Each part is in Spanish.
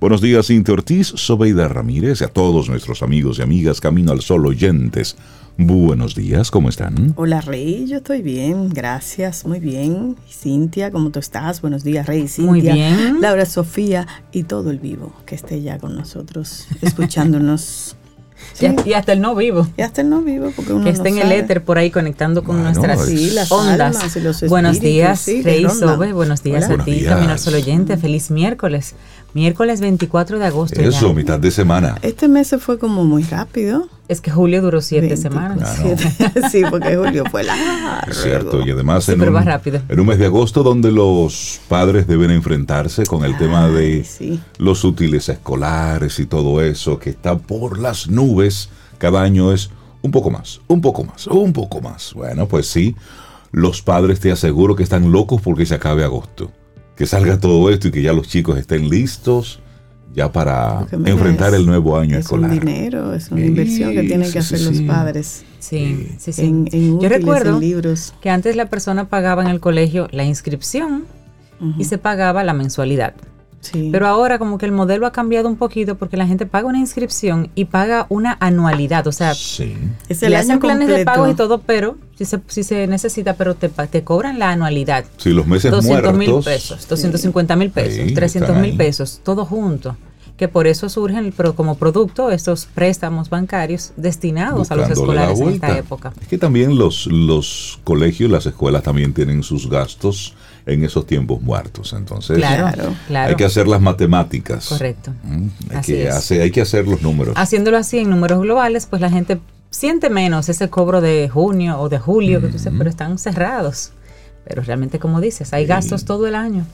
Buenos días, Cintia Ortiz, Sobeida Ramírez y a todos nuestros amigos y amigas Camino al Sol oyentes. Buenos días, ¿cómo están? Hola Rey, yo estoy bien, gracias, muy bien. Cintia, ¿cómo tú estás? Buenos días Rey, Cintia. Muy bien. Laura, Sofía y todo el vivo que esté ya con nosotros, escuchándonos. Y, hasta el no vivo. Y hasta el no vivo, porque uno Que esté en el éter por ahí conectando con nuestras ondas. buenos días, Rey Sobe. Buenos días a ti, Camino al Sol oyente. Feliz miércoles. Miércoles 24 de agosto. Eso, mitad de semana. Este mes se fue como muy rápido. Es que julio duró siete semanas. sí, porque julio fue largo. Cierto, y además en, un, rápido. en un mes de agosto donde los padres deben enfrentarse con el tema de los útiles escolares y todo eso que está por las nubes. Cada año es un poco más, un poco más, un poco más. Bueno, pues sí, los padres te aseguro que están locos porque se acabe agosto que salga todo esto y que ya los chicos estén listos ya para enfrentar el nuevo año escolar. Es un dinero, es una inversión que tienen que hacer los padres. Sí, sí, sí. Yo recuerdo que antes la persona pagaba en el colegio la inscripción y se pagaba la mensualidad. Pero ahora como que el modelo ha cambiado un poquito porque la gente paga una inscripción y paga una anualidad. O sea, sí. le hacen planes de pago y todo, pero si se, si se necesita, pero te, te cobran la anualidad. Sí, los meses 200 mil pesos, 250 mil pesos, 300 mil pesos, todo junto que por eso surgen pero como producto estos préstamos bancarios destinados a los escolares en esta época. Es que también los, los colegios, las escuelas también tienen sus gastos en esos tiempos muertos. Entonces, hay que hacer las matemáticas. Correcto. Mm, hay, que hacer, hay que hacer los números. Haciéndolo así en números globales, pues la gente siente menos ese cobro de junio o de julio, que tú dices, pero están cerrados. Pero realmente, como dices, hay gastos todo el año.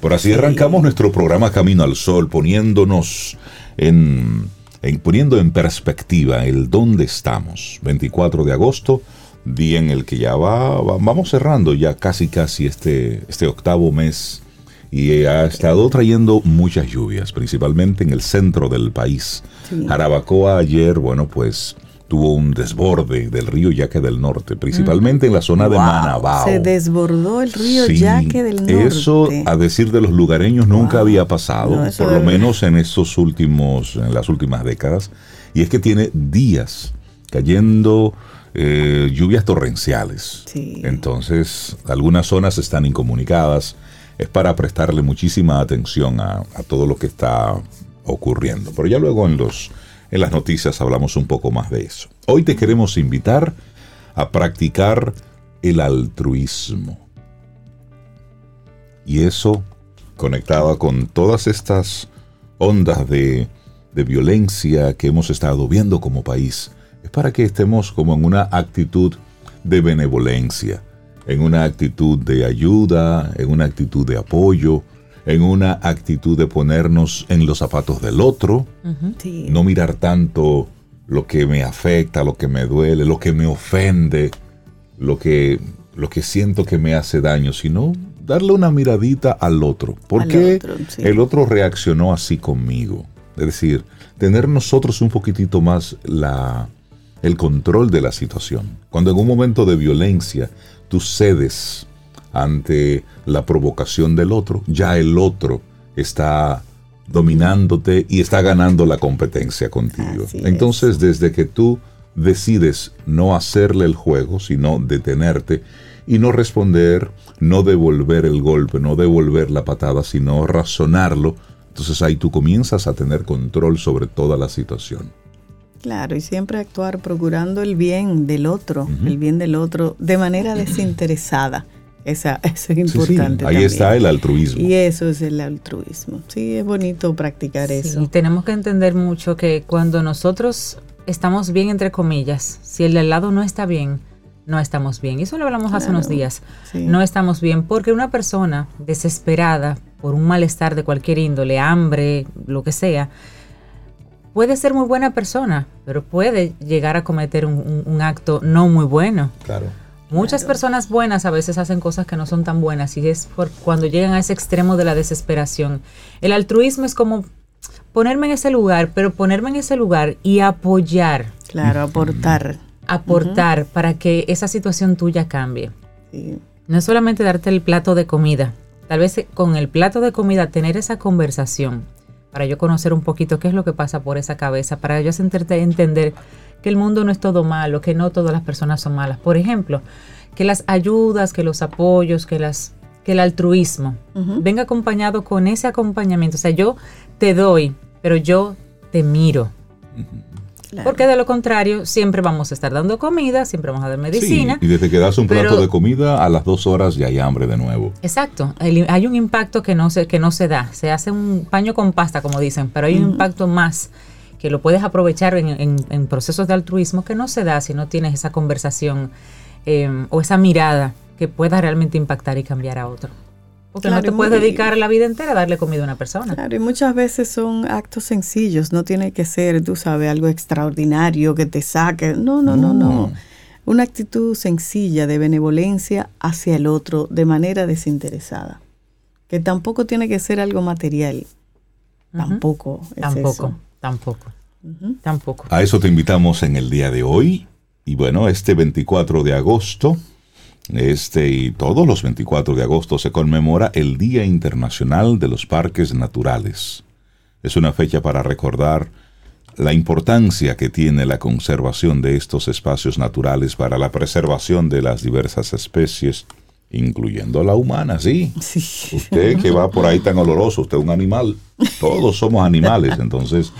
Por así arrancamos nuestro programa Camino al Sol, poniéndonos en, en, poniendo en perspectiva el dónde estamos. 24 de agosto día en el que ya va, vamos cerrando ya casi casi este, este octavo mes y ha estado trayendo muchas lluvias, principalmente en el centro del país. Jarabacoa ayer, bueno, pues tuvo un desborde del río Yaque del Norte, principalmente en la zona de Manabao. Se desbordó el río Yaque del Norte. Eso, a decir de los lugareños, nunca había pasado, por lo menos en estos últimos, en las últimas décadas. Y es que tiene días cayendo eh, lluvias torrenciales. Entonces, algunas zonas están incomunicadas. Es para prestarle muchísima atención a, todo lo que está ocurriendo. Pero ya luego en, los, en las noticias hablamos un poco más de eso. Hoy te queremos invitar a practicar el altruismo. Y eso conectaba con todas estas ondas de, de violencia que hemos estado viendo como país para que estemos como en una actitud de benevolencia, en una actitud de ayuda, en una actitud de apoyo, en una actitud de ponernos en los zapatos del otro, no mirar tanto lo que me afecta, lo que me duele, lo que me ofende, lo que, lo que siento que me hace daño, sino darle una miradita al otro. ¿Por qué el otro reaccionó así conmigo? Es decir, tener nosotros un poquitito más la, el control de la situación. Cuando en un momento de violencia tú cedes ante la provocación del otro, ya el otro está dominándote y está ganando la competencia contigo. Entonces, desde que tú decides no hacerle el juego, sino detenerte y no responder, no devolver el golpe, no devolver la patada, sino razonarlo, entonces ahí tú comienzas a tener control sobre toda la situación. Claro, y siempre actuar procurando el bien del otro, el bien del otro de manera desinteresada. Esa, eso es importante. Ahí está el altruismo. Y eso es el altruismo. Sí, es bonito practicar eso. Y tenemos que entender mucho que cuando nosotros estamos bien, entre comillas, si el de al lado no está bien, no estamos bien. Y eso lo hablamos hace unos días. No estamos bien porque una persona desesperada por un malestar de cualquier índole, hambre, lo que sea, puede ser muy buena persona, pero puede llegar a cometer un, acto no muy bueno. Claro. Muchas personas buenas a veces hacen cosas que no son tan buenas y es por cuando llegan a ese extremo de la desesperación. El altruismo es como ponerme en ese lugar, pero ponerme en ese lugar y apoyar. Claro, aportar. Aportar para que esa situación tuya cambie. No es solamente darte el plato de comida. Tal vez con el plato de comida tener esa conversación para yo conocer un poquito qué es lo que pasa por esa cabeza, para yo entender que el mundo no es todo malo, que no todas las personas son malas. Por ejemplo, que las ayudas, que los apoyos, que las que el altruismo venga acompañado con ese acompañamiento. O sea, yo te doy, pero yo te miro. Porque de lo contrario, siempre vamos a estar dando comida, siempre vamos a dar medicina. y desde que das un plato de comida, a las dos horas ya hay hambre de nuevo. Exacto. hay un impacto que no, se, que no se da. Se hace un paño con pasta, como dicen, pero hay un impacto más que lo puedes aprovechar en, procesos de altruismo que no se da si no tienes esa conversación eh, o esa mirada que pueda realmente impactar y cambiar a otro. Porque no te puedes dedicar la vida entera a darle comida a una persona. Claro, y muchas veces son actos sencillos, no tiene que ser, tú sabes, algo extraordinario que te saque. No, no, no, no. Una actitud sencilla de benevolencia hacia el otro de manera desinteresada. Que tampoco tiene que ser algo material. Tampoco. tampoco, tampoco. Tampoco. A eso te invitamos en el día de hoy. Y bueno, este 24 de agosto este y todos los 24 de agosto se conmemora el Día Internacional de los Parques Naturales. Es una fecha para recordar la importancia que tiene la conservación de estos espacios naturales para la preservación de las diversas especies, incluyendo la humana, sí. Usted que va por ahí tan oloroso, usted es un animal, todos somos animales, entonces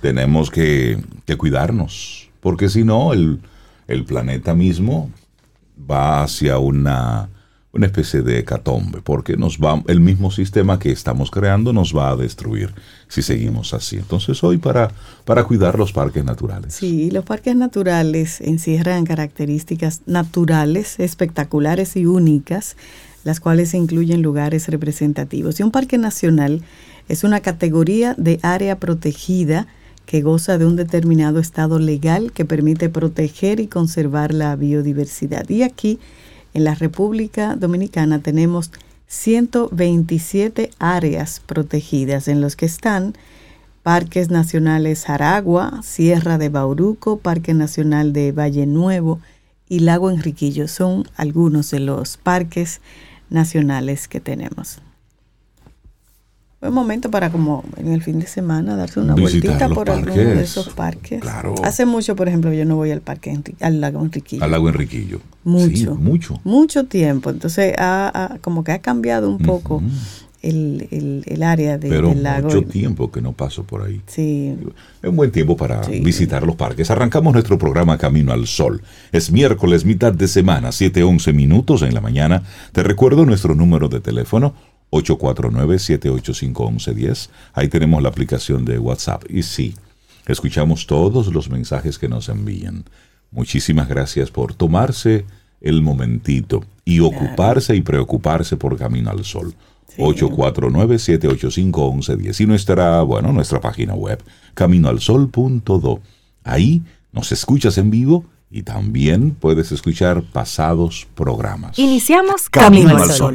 tenemos que, cuidarnos, porque si no, el, el planeta mismo va hacia una, una especie de hecatombe, porque nos va, el mismo sistema que estamos creando nos va a destruir si seguimos así. Entonces hoy para, para cuidar los parques naturales. Sí, los parques naturales encierran características naturales, espectaculares y únicas, las cuales incluyen lugares representativos. Y un parque nacional es una categoría de área protegida, que goza de un determinado estado legal que permite proteger y conservar la biodiversidad. Y aquí, en la República Dominicana, tenemos 127 áreas protegidas en los que están Parques Nacionales Aragua, Sierra de Bauruco, Parque Nacional de Valle Nuevo y Lago Enriquillo. Son algunos de los parques nacionales que tenemos buen momento para como en el fin de semana darse una vueltita por alguno de esos parques. Claro. Hace mucho, por ejemplo, yo no voy al parque al lago Enriquillo. Al lago Enriquillo. Mucho. mucho. Mucho tiempo. Entonces, ha, como que ha cambiado un poco el, área de, del lago. mucho tiempo que no paso por ahí. Sí. Es un buen tiempo para visitar los parques. Arrancamos nuestro programa Camino al Sol. Es miércoles, mitad de semana, 7:11 minutos en la mañana. Te recuerdo nuestro número de teléfono 849-785-1110. Ahí tenemos la aplicación de WhatsApp. Y sí, escuchamos todos los mensajes que nos envían. Muchísimas gracias por tomarse el momentito y ocuparse y preocuparse por Camino al Sol. 849-785-1110 y nuestra, bueno, nuestra página web, caminoalsol.do. Ahí nos escuchas en vivo y también puedes escuchar pasados programas. Iniciamos Camino, al Sol.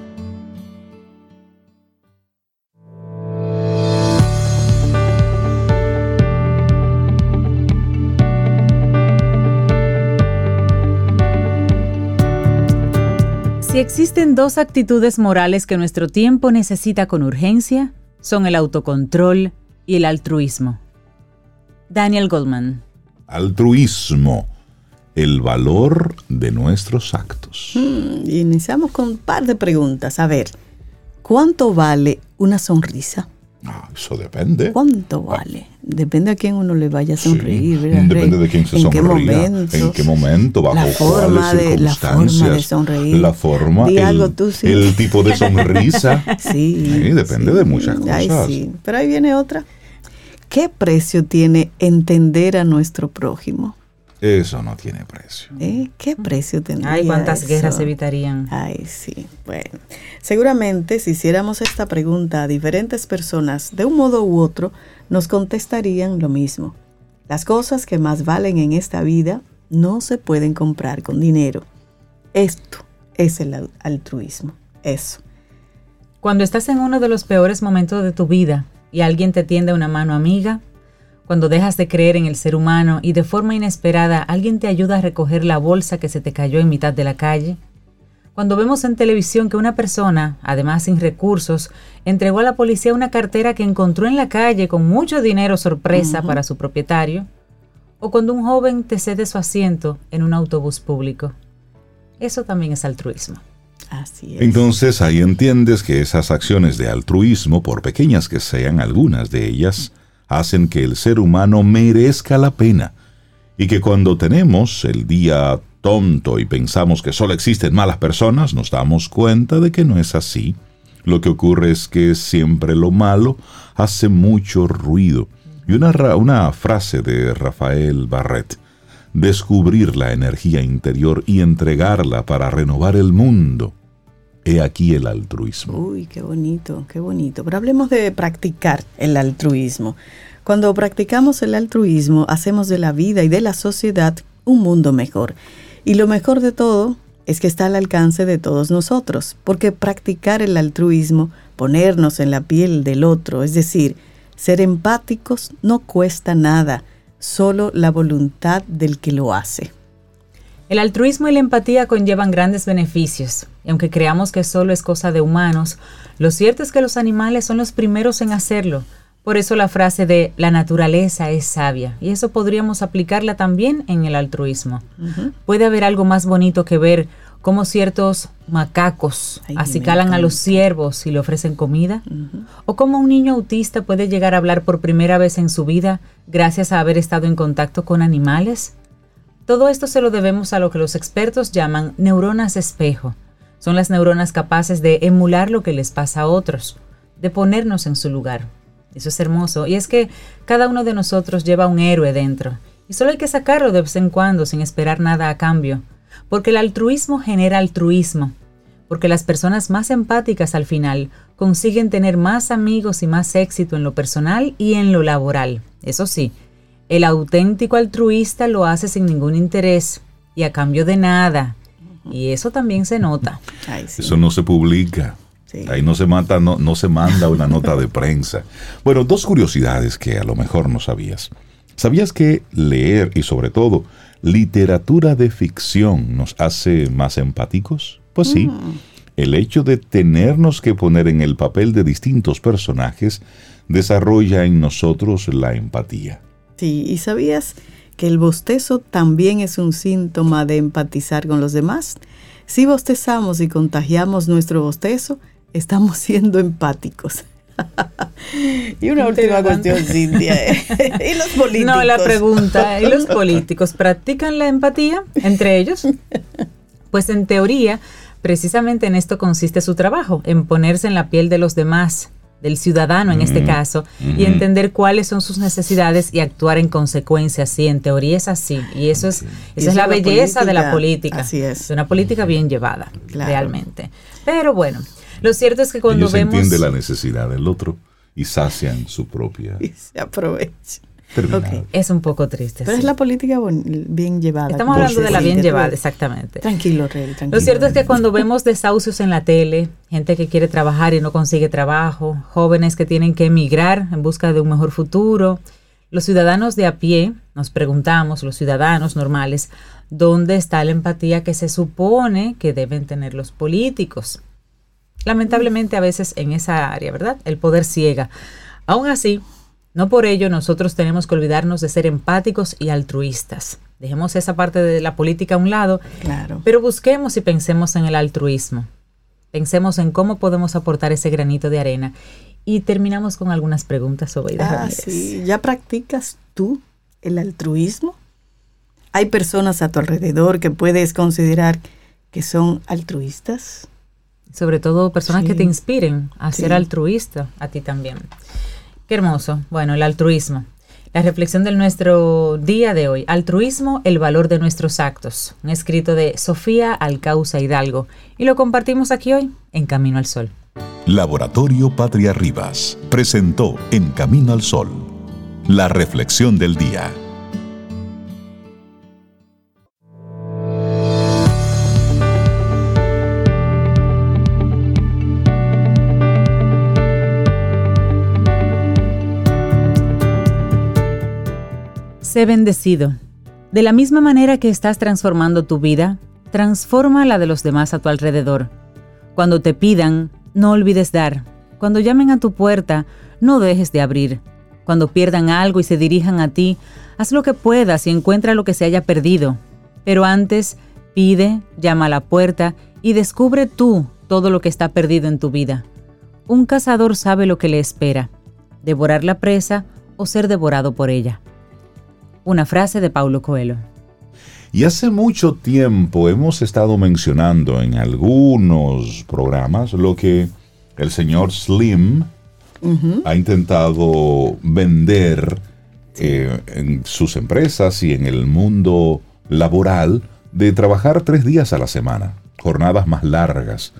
Si existen dos actitudes morales que nuestro tiempo necesita con urgencia, son el autocontrol y el altruismo. Daniel Goldman. Altruismo, el valor de nuestros actos. Hmm, iniciamos con un par de preguntas. A ver, ¿cuánto vale una sonrisa? Ah, eso depende. ¿Cuánto vale? Depende a quién uno le vaya a sonreír. depende de quién se ¿En Qué momento, en qué momento, bajo la forma de, La forma de sonreír. La forma, el, el tipo de sonrisa. sí, Depende de muchas cosas. sí. Pero ahí viene otra. ¿Qué precio tiene entender a nuestro prójimo? Eso no tiene precio. ¿Eh? ¿Qué precio tendría? Ay, cuántas guerras evitarían. Ay, sí. Bueno, seguramente si hiciéramos esta pregunta a diferentes personas, de un modo u otro, nos contestarían lo mismo. Las cosas que más valen en esta vida no se pueden comprar con dinero. Esto es el altruismo. Eso. Cuando estás en uno de los peores momentos de tu vida y alguien te tiende una mano amiga, cuando dejas de creer en el ser humano y de forma inesperada alguien te ayuda a recoger la bolsa que se te cayó en mitad de la calle, cuando vemos en televisión que una persona, además sin recursos, entregó a la policía una cartera que encontró en la calle con mucho dinero sorpresa para su propietario, o cuando un joven te cede su asiento en un autobús público. Eso también es altruismo. Entonces ahí entiendes que esas acciones de altruismo, por pequeñas que sean algunas de ellas, hacen que el ser humano merezca la pena. Y que cuando tenemos el día tonto y pensamos que solo existen malas personas, nos damos cuenta de que no es así. Lo que ocurre es que siempre lo malo hace mucho ruido. Y una, una frase de Rafael Barret descubrir la energía interior y entregarla para renovar el mundo. He aquí el altruismo. Uy, qué bonito, qué bonito. Pero hablemos de practicar el altruismo. Cuando practicamos el altruismo, hacemos de la vida y de la sociedad un mundo mejor. Y lo mejor de todo es que está al alcance de todos nosotros, porque practicar el altruismo, ponernos en la piel del otro, es decir, ser empáticos, no cuesta nada solo la voluntad del que lo hace. El altruismo y la empatía conllevan grandes beneficios, y aunque creamos que solo es cosa de humanos, lo cierto es que los animales son los primeros en hacerlo. Por eso la frase de la naturaleza es sabia, y eso podríamos aplicarla también en el altruismo. Puede haber algo más bonito que ver cómo ciertos macacos acicalan a los ciervos y le ofrecen comida, o cómo un niño autista puede llegar a hablar por primera vez en su vida gracias a haber estado en contacto con animales. Todo esto se lo debemos a lo que los expertos llaman neuronas espejo. Son las neuronas capaces de emular lo que les pasa a otros, de ponernos en su lugar. Eso es hermoso. Y es que cada uno de nosotros lleva un héroe dentro. Y solo hay que sacarlo de vez en cuando sin esperar nada a cambio porque el altruismo genera altruismo, porque las personas más empáticas al final consiguen tener más amigos y más éxito en lo personal y en lo laboral. Eso sí, el auténtico altruista lo hace sin ningún interés y a cambio de nada. Y eso también se nota. Eso no se publica. Ahí no se, mata, no, no se manda una nota de prensa. Bueno, dos curiosidades que a lo mejor no sabías. ¿Sabías que leer y sobre todo literatura de ficción nos hace más empáticos? Pues sí. Mm. El hecho de tenernos que poner en el papel de distintos personajes desarrolla en nosotros la empatía. Sí, ¿y sabías que el bostezo también es un síntoma de empatizar con los demás? Si bostezamos y contagiamos nuestro bostezo, estamos siendo empáticos. y una última cuestión, Cintia. ¿Y los políticos? No, la pregunta, ¿y los políticos practican la empatía entre ellos? Pues en teoría, precisamente en esto consiste su trabajo, en ponerse en la piel de los demás, del ciudadano en este caso, y entender cuáles son sus necesidades y actuar en consecuencia. Sí, en teoría es así. Y eso es, esa es la belleza de la política. Así es. una política bien llevada, realmente. Pero bueno, lo cierto es que cuando Ellos vemos... entiende la necesidad del otro y sacian su propia... Y se aprovecha. Es un poco triste. Pero es la política bien llevada. Estamos hablando de la bien llevada, exactamente. Tranquilo, Rey, tranquilo. Lo cierto es que cuando vemos desahucios en la tele, gente que quiere trabajar y no consigue trabajo, jóvenes que tienen que emigrar en busca de un mejor futuro, los ciudadanos de a pie, nos preguntamos, los ciudadanos normales, ¿dónde está la empatía que se supone que deben tener los políticos? Lamentablemente a veces en esa área, ¿verdad? El poder ciega. Aún así, no por ello nosotros tenemos que olvidarnos de ser empáticos y altruistas. Dejemos esa parte de la política a un lado, claro. pero busquemos y pensemos en el altruismo. Pensemos en cómo podemos aportar ese granito de arena. Y terminamos con algunas preguntas sobre ah, sí. ¿Ya practicas tú el altruismo? ¿Hay personas a tu alrededor que puedes considerar que son altruistas? sobre todo personas que te inspiren a ser altruista, a ti también. Qué hermoso. Bueno, el altruismo. La reflexión de nuestro día de hoy. Altruismo, el valor de nuestros actos. Un escrito de Sofía Alcauza Hidalgo. Y lo compartimos aquí hoy en Camino al Sol. Laboratorio Patria Rivas presentó En Camino al Sol. La reflexión del día. Sé bendecido. De la misma manera que estás transformando tu vida, transforma la de los demás a tu alrededor. Cuando te pidan, no olvides dar. Cuando llamen a tu puerta, no dejes de abrir. Cuando pierdan algo y se dirijan a ti, haz lo que puedas y encuentra lo que se haya perdido. Pero antes, pide, llama a la puerta y descubre tú todo lo que está perdido en tu vida. Un cazador sabe lo que le espera, devorar la presa o ser devorado por ella. Una frase de Paulo Coelho. Y hace mucho tiempo hemos estado mencionando en algunos programas lo que el señor Slim ha intentado vender eh, en sus empresas y en el mundo laboral de trabajar tres días a la semana, jornadas más largas,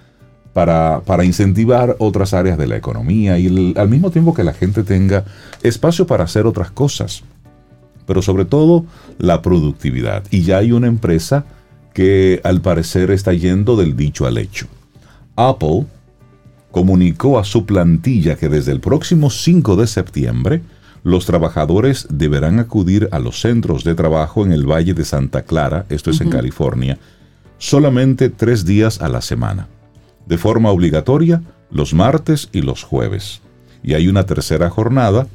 para, incentivar otras áreas de la economía y al mismo tiempo que la gente tenga espacio para hacer otras cosas, pero sobre todo la productividad. Y ya hay una empresa que al parecer está yendo del dicho al hecho. Apple comunicó a su plantilla que desde el próximo 5 de septiembre los trabajadores deberán acudir a los centros de trabajo en el Valle de Santa Clara, esto es en California, solamente tres días a la semana, de forma obligatoria los martes y los jueves. Y hay una tercera jornada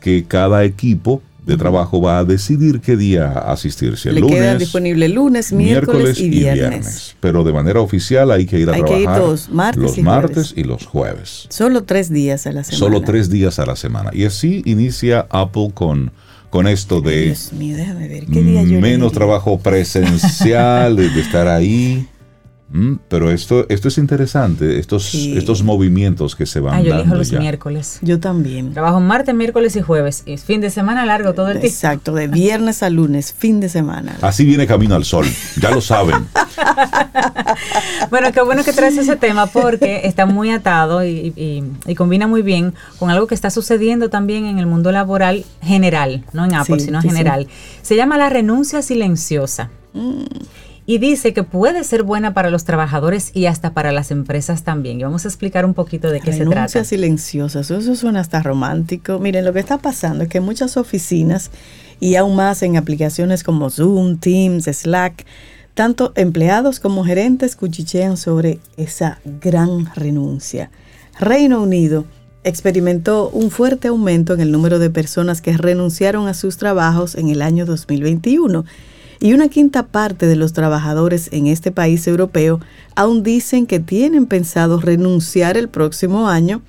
que cada equipo de trabajo va a decidir qué día asistirse. El Le lunes, quedan disponible lunes, miércoles, y, viernes. Pero de manera oficial hay que ir a trabajar los martes y los jueves. Solo tres días a la semana. Solo tres días a la semana. Y así inicia Apple con, con esto de Dios mío, déjame ver, ¿qué día yo menos trabajo presencial, de estar ahí. Mm, pero esto, esto es interesante, estos, estos movimientos que se van ah, yo elijo los miércoles. Yo también. Trabajo martes, miércoles y jueves. Y fin de semana largo todo el tiempo. Exacto, de viernes a lunes, fin de semana. Así viene Camino al Sol, ya lo saben. bueno, qué bueno que traes ese tema porque está muy atado y, combina muy bien con algo que está sucediendo también en el mundo laboral general, no en Apple, sino en general. Se llama la renuncia silenciosa. Mm y dice que puede ser buena para los trabajadores y hasta para las empresas también. Y vamos a explicar un poquito de qué se trata. silenciosas, eso suena hasta romántico. Miren, lo que está pasando es que muchas oficinas y aún más en aplicaciones como Zoom, Teams, Slack, tanto empleados como gerentes cuchichean sobre esa gran renuncia. Reino Unido experimentó un fuerte aumento en el número de personas que renunciaron a sus trabajos en el año 2021 y una quinta parte de los trabajadores en este país europeo aún dicen que tienen pensado renunciar el próximo año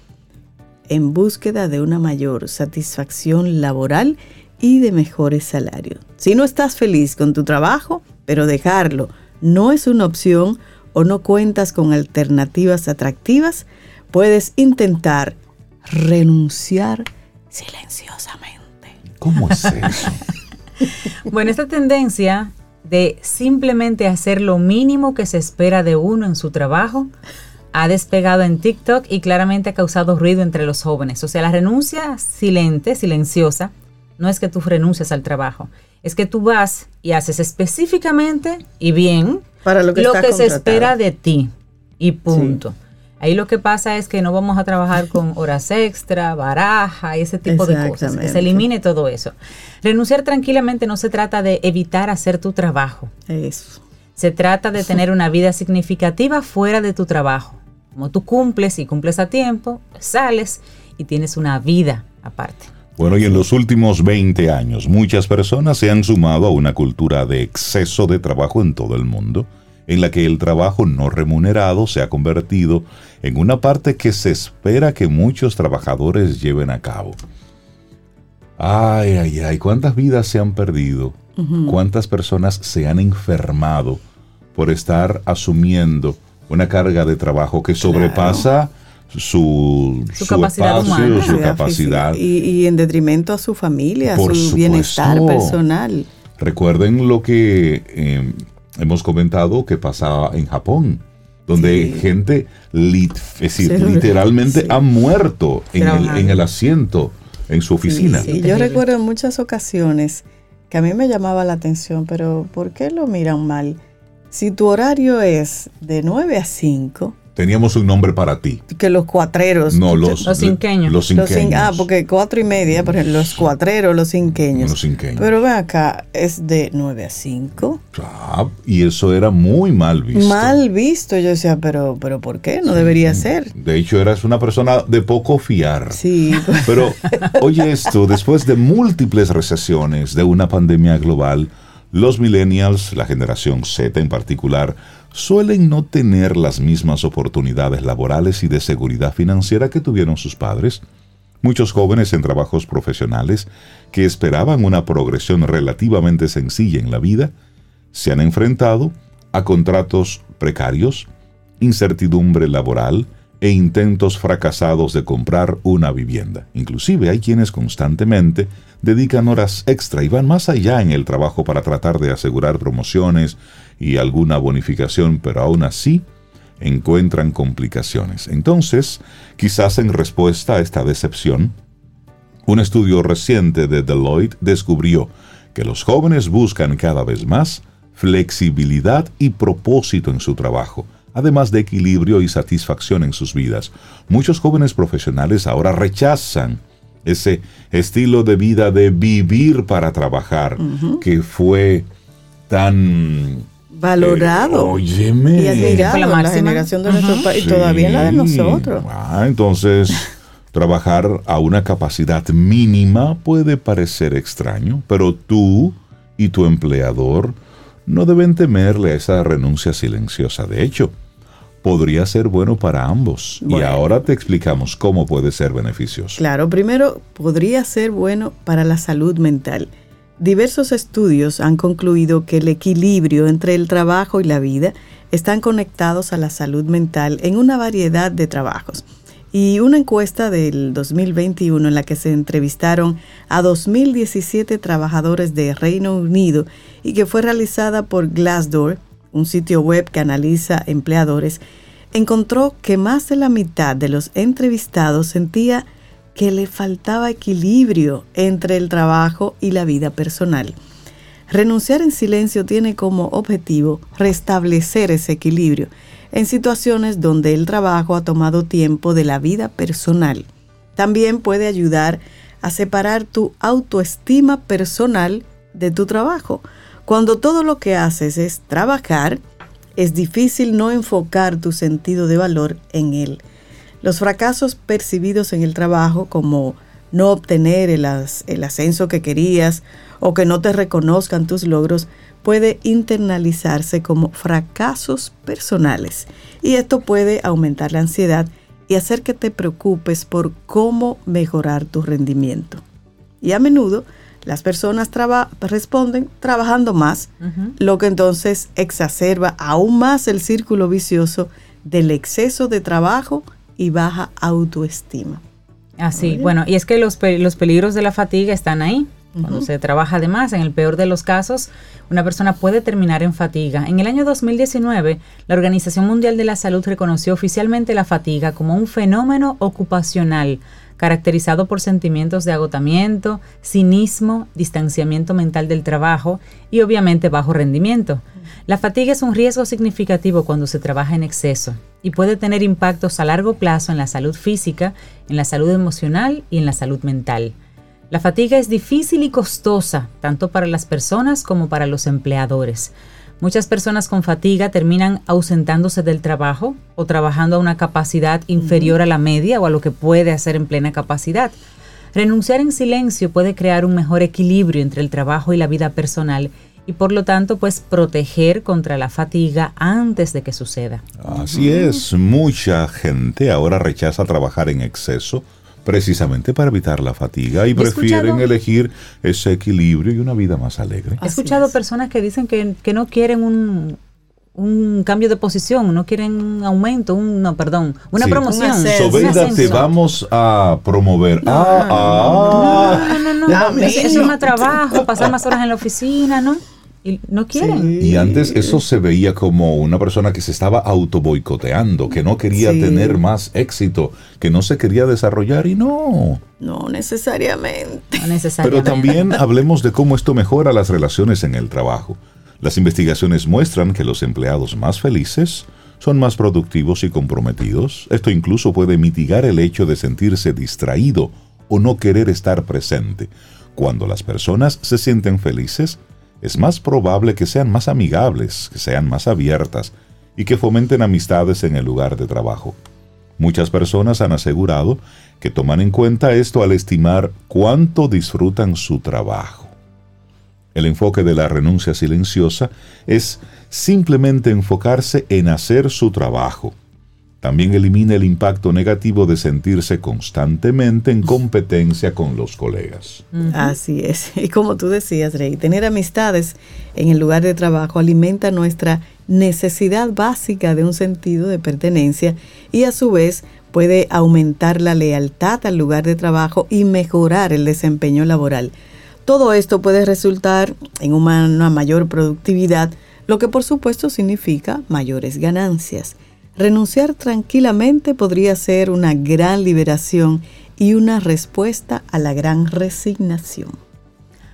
en búsqueda de una mayor satisfacción laboral y de mejores salarios. Si no estás feliz con tu trabajo, pero dejarlo no es una opción o no cuentas con alternativas atractivas, puedes intentar renunciar silenciosamente. ¿Cómo es eso? bueno, esta tendencia de simplemente hacer lo mínimo que se espera de uno en su trabajo ha despegado en TikTok y claramente ha causado ruido entre los jóvenes. O sea, la renuncia silente, silenciosa, no es que tú renuncies al trabajo, es que tú vas y haces específicamente y bien Para lo que, se espera de ti y punto. Ahí lo que pasa es que no vamos a trabajar con horas extra, baraja y ese tipo de cosas. Que se elimine todo eso. Renunciar tranquilamente no se trata de evitar hacer tu trabajo. Eso. Se trata de tener una vida significativa fuera de tu trabajo. Como tú cumples y cumples a tiempo, sales y tienes una vida aparte. Bueno, y en los últimos 20 años muchas personas se han sumado a una cultura de exceso de trabajo en todo el mundo en la que el trabajo no remunerado se ha convertido en una parte que se espera que muchos trabajadores lleven a cabo. Ay, ay, ay, cuántas vidas se han perdido, cuántas personas se han enfermado por estar asumiendo una carga de trabajo que sobrepasa su, capacidad espacio, su capacidad. Y, en detrimento a su familia, a su bienestar personal. Recuerden lo que eh, hemos comentado que pasaba en Japón, donde gente literalmente ha muerto en el, asiento en su oficina. Yo recuerdo en muchas ocasiones que a mí me llamaba la atención, pero ¿por qué lo miran mal? Si tu horario es de 9 a 5, teníamos un nombre para ti. Que los cuatreros. No, los, los cinqueños. Los cinqueños. ah, porque cuatro y media, por ejemplo, los cuatreros, los cinqueños. Los cinqueños. Pero ven acá, es de 9 a 5. Ah, y eso era muy mal visto. Mal visto. Yo decía, pero, pero ¿por qué? No debería ser. De hecho, eras una persona de poco fiar. Sí. Pero, oye esto, después de múltiples recesiones de una pandemia global, los millennials, la generación Z en particular, suelen no tener las mismas oportunidades laborales y de seguridad financiera que tuvieron sus padres. Muchos jóvenes en trabajos profesionales que esperaban una progresión relativamente sencilla en la vida, se han enfrentado a contratos precarios, incertidumbre laboral e intentos fracasados de comprar una vivienda. Inclusive hay quienes constantemente dedican horas extra y van más allá en el trabajo para tratar de asegurar promociones y alguna bonificación, pero aún así encuentran complicaciones. Entonces, quizás en respuesta a esta decepción, un estudio reciente de Deloitte descubrió que los jóvenes buscan cada vez más flexibilidad y propósito en su trabajo, además de equilibrio y satisfacción en sus vidas. Muchos jóvenes profesionales ahora rechazan ese estilo de vida de vivir para trabajar, que fue tan valorado eh, y admirado la, la generación de nuestro país y todavía la de nosotros. Ah, entonces, trabajar a una capacidad mínima puede parecer extraño, pero tú y tu empleador no deben temerle a esa renuncia silenciosa. De hecho, podría ser bueno para ambos. Y ahora te explicamos cómo puede ser beneficioso. Claro, primero podría ser bueno para la salud mental. Diversos estudios han concluido que el equilibrio entre el trabajo y la vida están conectados a la salud mental en una variedad de trabajos. Y una encuesta del 2021 en la que se entrevistaron a 2.017 trabajadores de Reino Unido y que fue realizada por Glassdoor, un sitio web que analiza empleadores, encontró que más de la mitad de los entrevistados sentía que le faltaba equilibrio entre el trabajo y la vida personal. Renunciar en silencio tiene como objetivo restablecer ese equilibrio en situaciones donde el trabajo ha tomado tiempo de la vida personal. También puede ayudar a separar tu autoestima personal de tu trabajo, cuando todo lo que haces es trabajar, es difícil no enfocar tu sentido de valor en él. Los fracasos percibidos en el trabajo, como no obtener el, ascenso que querías o que no te reconozcan tus logros, puede internalizarse como fracasos personales. Y esto puede aumentar la ansiedad y hacer que te preocupes por cómo mejorar tu rendimiento. Y a menudo las personas responden trabajando más, lo que entonces exacerba aún más el círculo vicioso del exceso de trabajo y baja autoestima. Así, bueno, y es que los, los peligros de la fatiga están ahí. Cuando se trabaja de más, en el peor de los casos, una persona puede terminar en fatiga. En el año 2019, la Organización Mundial de la Salud reconoció oficialmente la fatiga como un fenómeno ocupacional caracterizado por sentimientos de agotamiento, cinismo, distanciamiento mental del trabajo y obviamente bajo rendimiento. La fatiga es un riesgo significativo cuando se trabaja en exceso y puede tener impactos a largo plazo en la salud física, en la salud emocional y en la salud mental. La fatiga es difícil y costosa, tanto para las personas como para los empleadores. Muchas personas con fatiga terminan ausentándose del trabajo o trabajando a una capacidad inferior a la media o a lo que puede hacer en plena capacidad. Renunciar en silencio puede crear un mejor equilibrio entre el trabajo y la vida personal y por lo tanto pues proteger contra la fatiga antes de que suceda. Así es, mucha gente ahora rechaza trabajar en exceso precisamente para evitar la fatiga y prefieren elegir ese equilibrio y una vida más alegre. He escuchado personas que dicen que, no quieren un, un cambio de posición, no quieren un aumento, un, no, perdón, una promoción. Sobeida, te vamos a promover. No, ah, ah. no, no, no, no, no, es más trabajo, pasar más horas en la oficina, ¿no? Y no quieren. Y antes eso se veía como una persona que se estaba auto boicoteando, que no quería tener más éxito, que no se quería desarrollar y no. No necesariamente. No necesariamente. Pero también hablemos de cómo esto mejora las relaciones en el trabajo. Las investigaciones muestran que los empleados más felices son más productivos y comprometidos. Esto incluso puede mitigar el hecho de sentirse distraído o no querer estar presente. Cuando las personas se sienten felices, es más probable que sean más amigables, que sean más abiertas y que fomenten amistades en el lugar de trabajo. Muchas personas han asegurado que toman en cuenta esto al estimar cuánto disfrutan su trabajo. El enfoque de la renuncia silenciosa es simplemente enfocarse en hacer su trabajo. También elimina el impacto negativo de sentirse constantemente en competencia con los colegas. Así es. Y como tú decías, Rey, tener amistades en el lugar de trabajo alimenta nuestra necesidad básica de un sentido de pertenencia y a su vez puede aumentar la lealtad al lugar de trabajo y mejorar el desempeño laboral. Todo esto puede resultar en una mayor productividad, lo que por supuesto significa mayores ganancias. Renunciar tranquilamente podría ser una gran liberación y una respuesta a la gran resignación.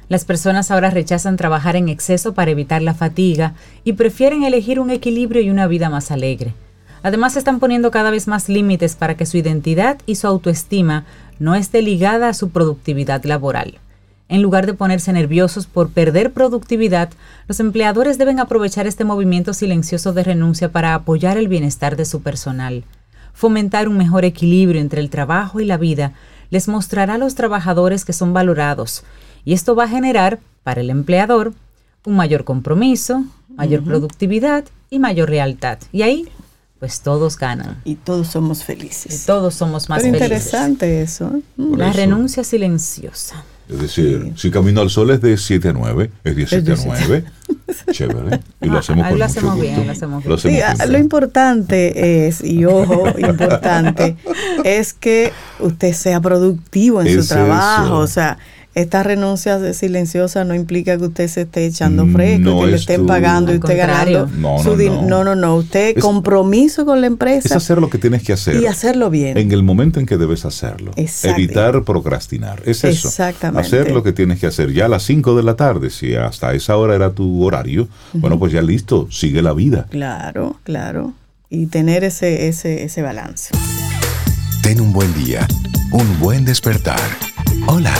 Las personas ahora rechazan trabajar en exceso para evitar la fatiga y prefieren elegir un equilibrio y una vida más alegre. Además, están poniendo cada vez más límites para que su identidad y su autoestima no esté ligada a su productividad laboral. En lugar de ponerse nerviosos por perder productividad, los empleadores deben aprovechar este movimiento silencioso de renuncia para apoyar el bienestar de su personal. Fomentar un mejor equilibrio entre el trabajo y la vida les mostrará a los trabajadores que son valorados y esto va a generar, para el empleador, un mayor compromiso, mayor productividad y mayor lealtad. Y ahí pues todos ganan. Y todos somos felices. Y todos somos más felices. interesante eso. La renuncia silenciosa. Es decir, si Camino al Sol es de 7 a 9, es 17 a 9. Chévere. Y lo hacemos, con lo hacemos bien, lo hacemos bien. Lo, lo importante es, y ojo, importante, es que usted sea productivo en su trabajo. O sea, esta renuncia silenciosa no implica que usted se esté echando fresco, que le estén pagando y usted ganando no, su no, no, no, no, usted compromiso con la empresa. Es hacer lo que tienes que hacer. Y hacerlo bien. En el momento en que debes hacerlo. Evitar procrastinar. Es eso. Exactamente. Hacer lo que tienes que hacer. Ya a las 5 de la tarde, si hasta esa hora era tu horario, bueno, pues ya listo, sigue la vida. Claro, claro. Y tener ese, ese, ese balance. Ten un buen día, un buen despertar. Hola.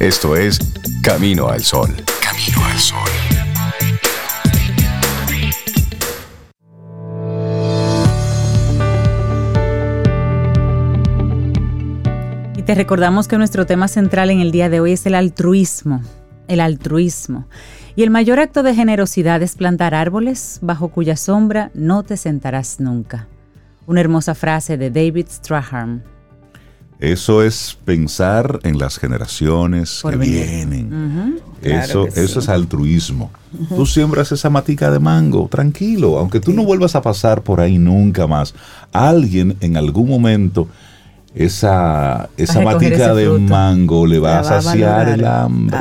Esto es Camino al Sol. Camino al Sol. Y te recordamos que nuestro tema central en el día de hoy es el altruismo. El altruismo. Y el mayor acto de generosidad es plantar árboles bajo cuya sombra no te sentarás nunca. Una hermosa frase de David Strahan. Eso es pensar en las generaciones que vienen. eso, eso es altruismo. Tú siembras esa matica de mango, tranquilo, aunque tú no vuelvas a pasar por ahí nunca más. Alguien en algún momento esa, esa matica de mango le va a saciar el hambre.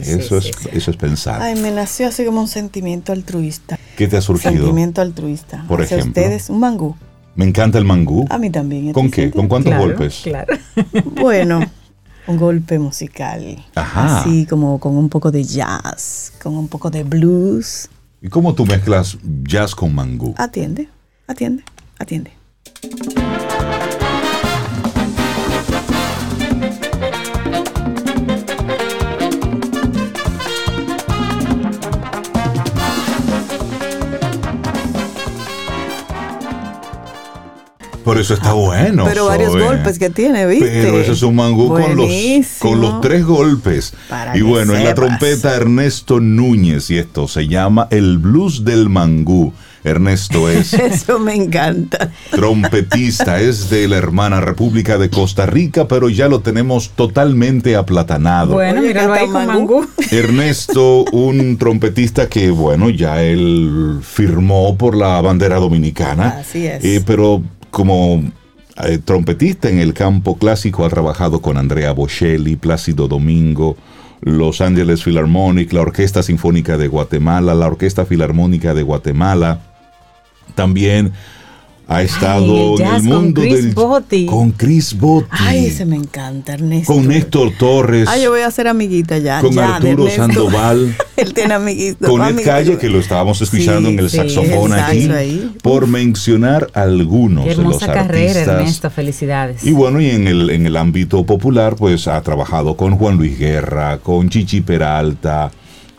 eso, es, eso es pensar. Ay, me nació así como un sentimiento altruista. ¿Qué te ha surgido? Sentimiento altruista. Por ejemplo. ustedes, un mango. Me encanta el mangú. A mí también. ¿Con qué? ¿Con cuántos golpes? Claro. Bueno, un golpe musical. Ajá. Así como con un poco de jazz, con un poco de blues. ¿Y cómo tú mezclas jazz con mangú? Atiende, atiende, atiende. Por eso está bueno. Pero varios golpes que tiene, ¿viste? Pero eso es un mangú con los, con los tres golpes. y bueno, en la trompeta Ernesto Núñez, y esto se llama el blues del mangú. Ernesto es. Eso me encanta. Trompetista, es de la hermana República de Costa Rica, pero ya lo tenemos totalmente aplatanado. Bueno, míralo ahí con mangú. Ernesto, un trompetista que, bueno, ya él firmó por la bandera dominicana. Así es. Eh, pero como eh, trompetista en el campo clásico ha trabajado con Andrea Bocelli, Plácido Domingo, Los Angeles Philharmonic, la Orquesta Sinfónica de Guatemala, la Orquesta Filarmónica de Guatemala. También ha estado en el mundo con Chris del Botti. con Chris Botti. Ay, ese me encanta, Ernesto. con Néstor Torres. Ay, yo voy a ser amiguita ya. con ya, Arturo. Sandoval. Él tiene amiguitos. Con Ed. Calle, que lo estábamos escuchando Sí, en el sí, saxofón el aquí, ahí. por mencionar algunos Qué de los hermosa carrera, artistas. Ernesto. Felicidades. Y bueno, y en el, en el ámbito popular, pues ha trabajado con Juan Luis Guerra, con Chichi Peralta,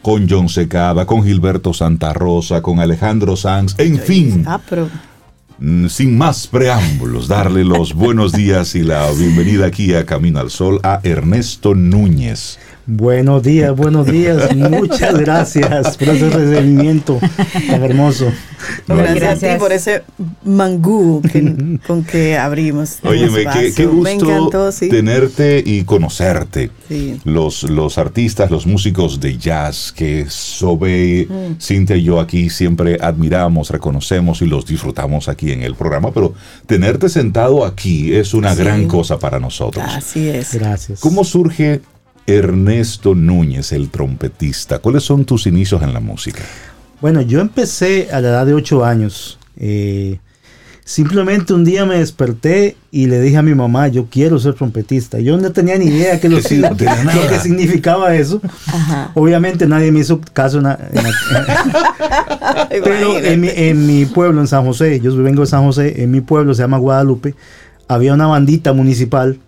con John Secada, con Gilberto Santa Rosa, con Alejandro Sanz, en fin, Ah, pero sin más preámbulos, darle los buenos días y la bienvenida aquí a Camino al Sol a Ernesto Núñez. Buenos días, buenos días. Muchas gracias por ese recibimiento tan hermoso. No, gracias, a ti por ese mangú que- con que abrimos. Óyeme, qué, gusto encantó, sí. tenerte y conocerte. Sí. Los, los artistas, los músicos de jazz que Sobe, Mm. Cintia y yo aquí siempre admiramos, reconocemos y los disfrutamos aquí en el programa, pero tenerte sentado aquí es una Sí. gran cosa para nosotros. Así es. Gracias. ¿Cómo surge Ernesto Núñez, el trompetista? ¿Cuáles son tus inicios en la música? Bueno, yo empecé a la edad de 8 años. Eh, simplemente un día me desperté y le dije a mi mamá, yo quiero ser trompetista. Yo no tenía ni idea que lo, Sí, no tenía lo nada. que significaba eso. Ajá. Obviamente nadie me hizo caso en la- en la- Pero en mi, en mi pueblo, en San José, yo vengo de San José, en mi pueblo se llama Guadalupe, había una bandita municipal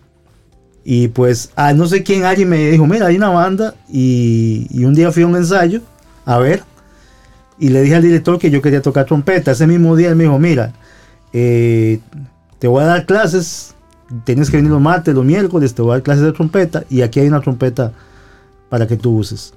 y pues ah, no sé quién alguien me dijo, mira, hay una banda y, y un día fui a un ensayo a ver y le dije al director que yo quería tocar trompeta. Ese mismo día él me dijo, mira, eh, te voy a dar clases, tienes que venir los martes, los miércoles, te voy a dar clases de trompeta y aquí hay una trompeta para que tú uses.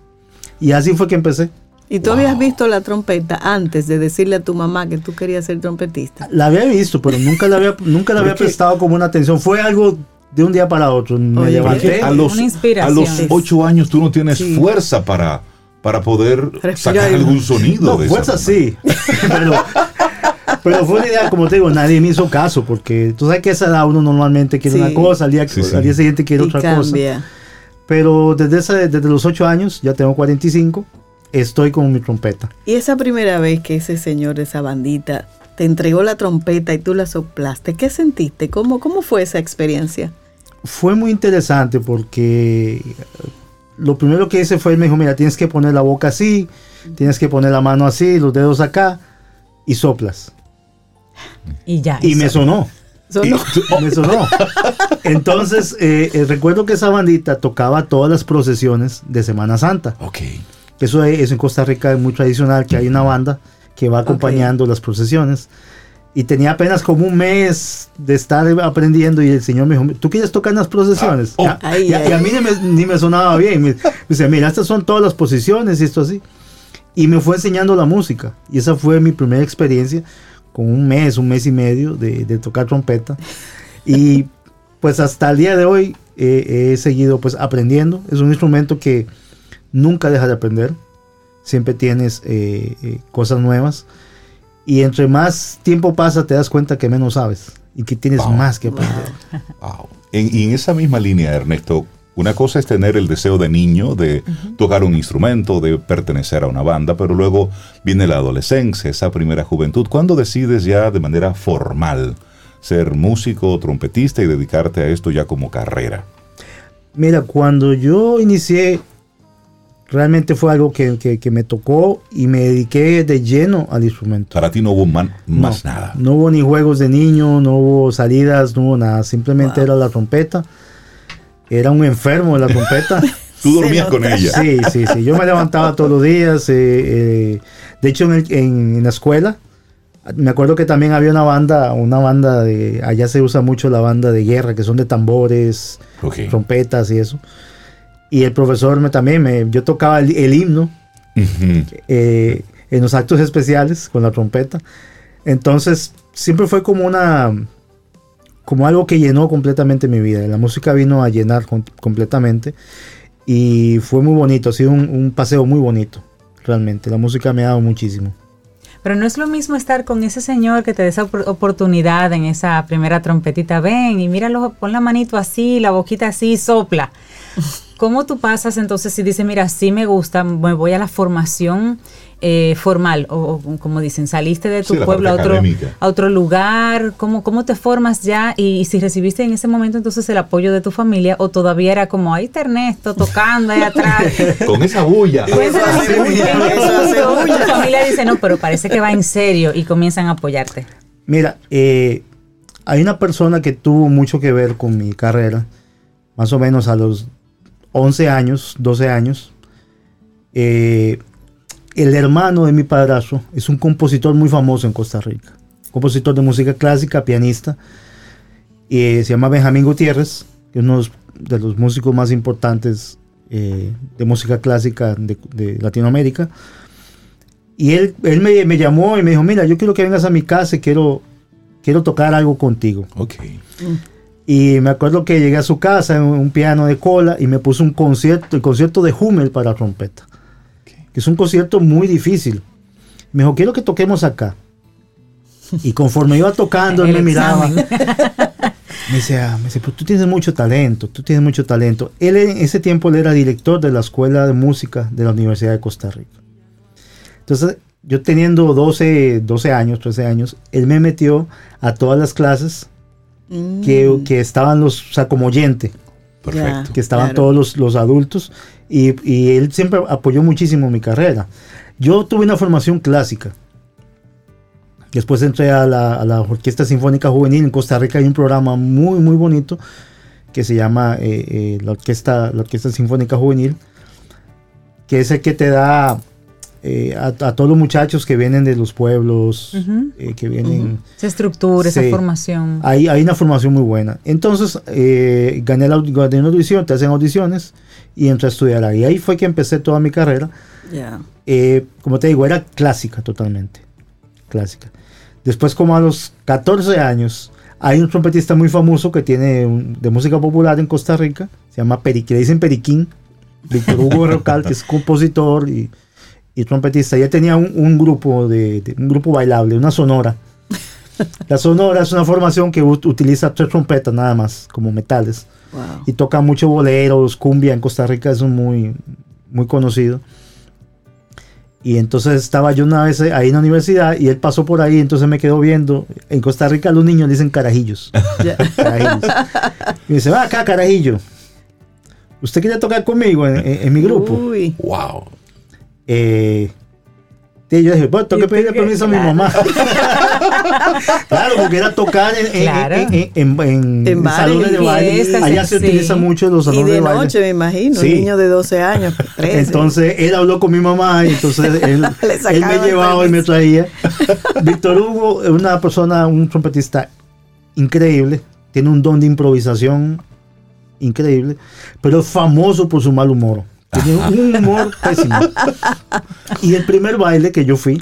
Y así fue que empecé. ¿Y tú habías visto la trompeta antes de decirle a tu mamá que tú querías ser trompetista? La había visto, pero nunca la había, nunca la había prestado como una atención. Fue algo de un día para otro. Me Oye, levanté. a los, a los ocho años tú no tienes Sí. fuerza para, para poder Respirar sacar y- algún sonido. No, de esa fuerza sí. pero, pero fue una idea, como te digo, nadie me hizo caso, porque tú sabes que a esa edad uno normalmente quiere Sí. una cosa, al día, Sí, sí. al día siguiente quiere y otra cosa. Pero desde, esa, desde los ocho años, ya tengo 45, estoy con mi trompeta. Y esa primera vez que ese señor de esa bandita te entregó la trompeta y tú la soplaste, ¿qué sentiste? ¿Cómo, cómo fue esa experiencia? Fue muy interesante porque lo primero que hice fue, me dijo, mira, tienes que poner la boca así, tienes que poner la mano así, los dedos acá, y soplas. Y ya. Y me sonó. Sonó. Me sonó. Entonces, eh, eh, recuerdo que esa bandita tocaba todas las procesiones de Semana Santa. Ok. Eso es, en Costa Rica es muy tradicional, que hay una banda que va acompañando las procesiones. Y tenía apenas como un mes de estar aprendiendo y el Señor me dijo, ¿tú quieres tocar en las procesiones? Ah, oh. Y a- Ay, y, a, ay. y a mí ni me, ni me sonaba bien. Me, me dice, mira, estas son todas las posiciones y esto así. Y me fue enseñando la música. Y esa fue mi primera experiencia con un mes, un mes y medio de, de tocar trompeta. Y pues hasta el día de hoy eh, he seguido pues aprendiendo. Es un instrumento que nunca deja de aprender. Siempre tienes eh, eh, cosas nuevas. Y entre más tiempo pasa te das cuenta que menos sabes y que tienes Wow. más que aprender. Wow. En, y en esa misma línea, Ernesto, una cosa es tener el deseo de niño de tocar un instrumento, de pertenecer a una banda, pero luego viene la adolescencia, esa primera juventud. ¿Cuándo decides ya de manera formal ser músico, trompetista y dedicarte a esto ya como carrera? Mira, cuando yo inicié, realmente fue algo que, que- que me tocó y me dediqué de lleno al instrumento. Para ti no hubo man- más no, nada. No hubo ni juegos de niño, no hubo salidas, no hubo nada. Simplemente Wow. era la trompeta. Era un enfermo de la trompeta. Tú dormías con ella. Sí, sí, sí. Yo me levantaba todos los días. eh, eh, de hecho, en, el- en- en la escuela, me acuerdo que también había una banda, una banda de, allá se usa mucho la banda de guerra, que son de tambores, Ok. trompetas y eso. Y el profesor me, también, me, yo tocaba el, el himno Ujú. eh, en los actos especiales con la trompeta. Entonces, siempre fue como una, como algo que llenó completamente mi vida. La música vino a llenar com- completamente y fue muy bonito, ha sido un, un paseo muy bonito, realmente. La música me ha dado muchísimo. Pero no es lo mismo estar con ese señor que te da esa opor- oportunidad en esa primera trompetita. Ven y míralo, pon la manito así, la boquita así, sopla. ¿Cómo tú pasas entonces si dices, mira, sí me gusta, me voy a la formación eh, formal, o, como dicen, saliste de tu pueblo a otro, a otro lugar, ¿Cómo, ¿cómo te formas ya? Y, si recibiste en ese momento entonces el apoyo de tu familia, o todavía era como, ahí está Ernesto tocando ahí atrás. Con esa bulla. Tu familia dice, no, pero parece que va en serio y comienzan a apoyarte. Mira, eh, hay una persona que tuvo mucho que ver con mi carrera, más o menos a los 11 años, 12 años. Eh, el hermano de mi padrastro es un compositor muy famoso en Costa Rica. Compositor de música clásica, pianista. Y se llama Benjamín Gutiérrez, que es uno de los músicos más importantes eh, de música clásica de, Latinoamérica. Y él, él me, llamó y me dijo, mira, yo quiero que vengas a mi casa y quiero, quiero tocar algo contigo. Ok. Y me acuerdo que llegué a su casa en un piano de cola y me puso un concierto, el concierto de Hummel para trompeta que es un concierto muy difícil. Me dijo, quiero que toquemos acá. Y conforme iba tocando, él me miraba. Me decía, me decía, pues tú tienes mucho talento, tú tienes mucho talento. Él en ese tiempo él era director de la Escuela de Música de la Universidad de Costa Rica. Entonces, yo teniendo 12, 12 años, 13 años, él me metió a todas las clases mm. que, estaban los, o sea, como oyente. Perfecto. que estaban todos los, los adultos y, él siempre apoyó muchísimo mi carrera. Yo tuve una formación clásica. Después entré a la, Orquesta Sinfónica Juvenil. En Costa Rica hay un programa muy, muy bonito que se llama eh, eh, la, Orquesta, la Orquesta Sinfónica Juvenil, que es el que te da eh, a, todos los muchachos que vienen de los pueblos, que vienen... Esa estructura, esa formación. Hay, hay una formación muy buena. Entonces, gané, la, gané una audición, te hacen audiciones y entré a estudiar ahí. Ahí fue que empecé toda mi carrera. Eh, como te digo, era clásica totalmente. Clásica. Después, como a los 14 años, hay un trompetista muy famoso que tiene de música popular en Costa Rica. Se llama Periquín, le dicen Periquín. Víctor Hugo Rocal, que es compositor y, trompetista. Ya tenía un, grupo de, un grupo bailable, una sonora. La sonora es una formación que utiliza tres trompetas nada más, como metales. Y toca mucho boleros, cumbia en Costa Rica es muy, muy conocido. Y entonces estaba yo una vez ahí en la universidad y él pasó por ahí, entonces me quedó viendo. En Costa Rica los niños dicen carajillos. Y me dice, va acá, carajillo. ¿Usted quiere tocar conmigo en, mi grupo? Uy. Wow. Eh, y yo dije, bueno, tengo que pedirle permiso a mi mamá. claro, porque era tocar en, en, en, salones de baile. Allá se utiliza mucho los salones de, baile. Y de noche, me imagino, un niño de 12 años, 13. Entonces, él habló con mi mamá y entonces él, él me llevaba y me traía. Víctor Hugo es una persona, un trompetista increíble, tiene un don de improvisación increíble, pero es famoso por su mal humor. Tenía un humor pésimo. Y el primer baile que yo fui,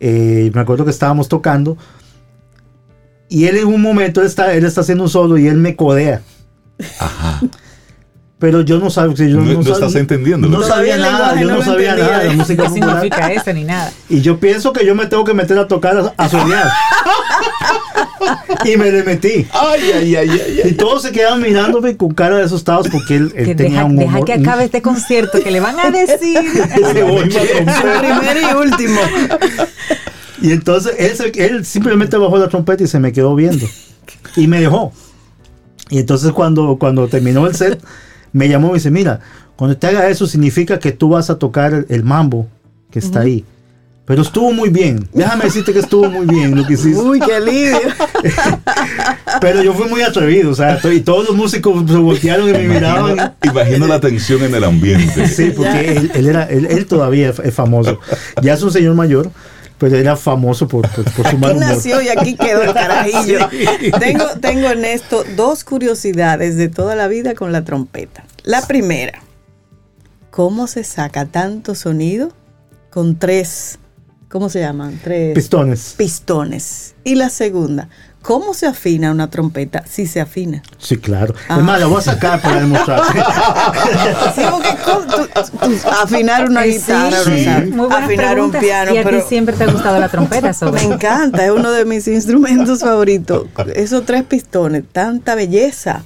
eh, me acuerdo que estábamos tocando, y él en un momento está, él está haciendo un solo y él me codea. Ajá. Pero yo no sabía. Yo no, no, no estás entendiendo. No, sabía nada, yo no, sabía nada de música No significa eso ni nada. Y yo pienso que yo me tengo que meter a tocar a, a soñar. y me le metí. Ay, ay, ay, ay, Y todos se quedaban mirándome con cara de asustados porque él, él tenía un humor. Deja que acabe este concierto, que le van a decir. primero y último. Y entonces él, él simplemente bajó la trompeta y se me quedó viendo. Y me dejó. Y entonces cuando, cuando terminó el set, me llamó y me dice, mira, cuando te haga eso significa que tú vas a tocar el, mambo que está ahí. Pero estuvo muy bien. Déjame decirte que estuvo muy bien lo que hiciste. Uy, qué alivio. Pero yo fui muy atrevido, o sea, y todos los músicos se voltearon y me miraban. Imagino la tensión en el ambiente. Sí, porque él, era, él, todavía es famoso. Ya es un señor mayor, pero era famoso por, su mal humor. nació y aquí quedó el carajillo. Tengo, tengo, Ernesto, dos curiosidades de toda la vida con la trompeta. La primera, ¿cómo se saca tanto sonido con tres ¿cómo se llaman? Tres pistones. Pistones. Y la segunda, ¿cómo se afina una trompeta si se afina? Sí, claro. Es más, la voy a sacar para demostrar. sí, porque afinar una guitarra, afinar un piano. Y a ti siempre te ha gustado la trompeta, Me encanta, es uno de mis instrumentos favoritos. Esos tres pistones, tanta belleza.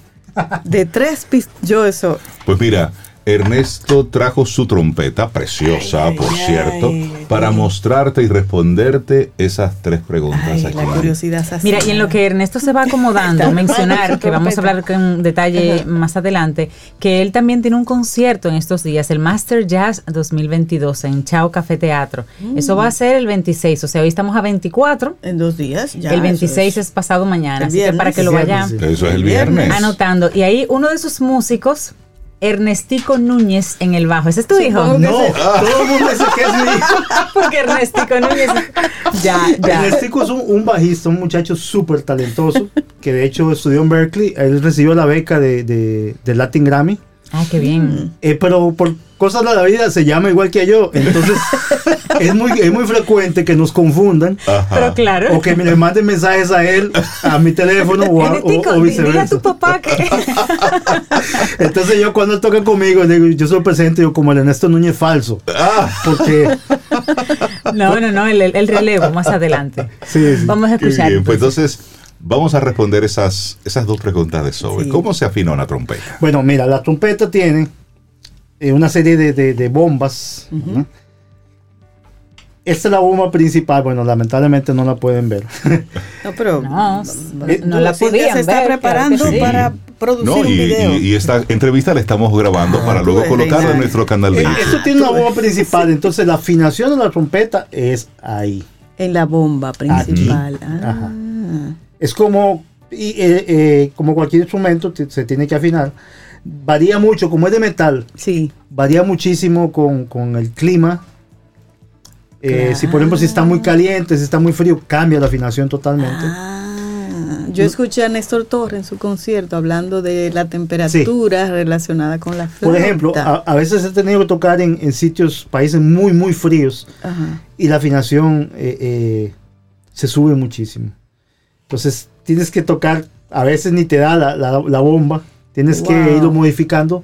De tres pistones, yo eso. Pues mira, Ernesto trajo su trompeta, preciosa, por cierto, para mostrarte y responderte esas tres preguntas. aquí. La curiosidad Mira, y en lo que Ernesto se va acomodando, mencionar, que vamos a hablar con detalle más adelante, que él también tiene un concierto en estos días, el Master Jazz 2022 en Chao Café Teatro. Eso va a ser el 26, o sea, hoy estamos a 24. En dos días, ya. El 26 es. pasado mañana, así que para que lo vayan Eso es el viernes. anotando. Y ahí uno de sus músicos Ernestico Núñez en el bajo. ¿Ese es tu hijo? No, todo el mundo dice que es mi hijo. Porque Ernestico Núñez. Ya, ya. Ernestico es un, bajista, un muchacho súper talentoso, que de hecho estudió en Berkeley. Él recibió la beca de, de Latin Grammy. Ah, qué bien. Eh, pero por cosas de la vida se llama igual que yo. Entonces, es, muy, es muy frecuente que nos confundan. Pero claro. O que me le manden mensajes a él, a mi teléfono o, a, o, viceversa. tu papá que... Entonces, yo cuando toca conmigo, digo, yo soy presente, yo como el Ernesto Núñez falso. Ah. Porque. No, no, no, el, el relevo más adelante. Sí, sí. Vamos a escuchar. Bien, pues entonces Vamos a responder esas, esas dos preguntas de sobre. ¿Cómo se afina una trompeta? Bueno, mira, la trompeta tiene eh, una serie de, bombas. Esta es la bomba principal. Bueno, lamentablemente no la pueden ver. No, pero no, eh, la podían se está preparando para producir un video. Y, esta entrevista la estamos grabando para luego colocarla en nuestro canal de eh, YouTube. Esto tiene una bomba principal, entonces la afinación de la trompeta es ahí. En la bomba principal. Ah. Es como, y, eh, eh, como cualquier instrumento, se tiene que afinar. Varía mucho, como es de metal. Sí. Varía muchísimo con, el clima. Eh, si por ejemplo si está muy caliente, si está muy frío, cambia la afinación totalmente. Ah, yo escuché a Néstor Torres en su concierto hablando de la temperatura relacionada con la flauta. Por ejemplo, a, veces he tenido que tocar en, sitios, países muy, muy fríos y la afinación se sube muchísimo. Entonces tienes que tocar, a veces ni te da la, bomba, tienes que irlo modificando.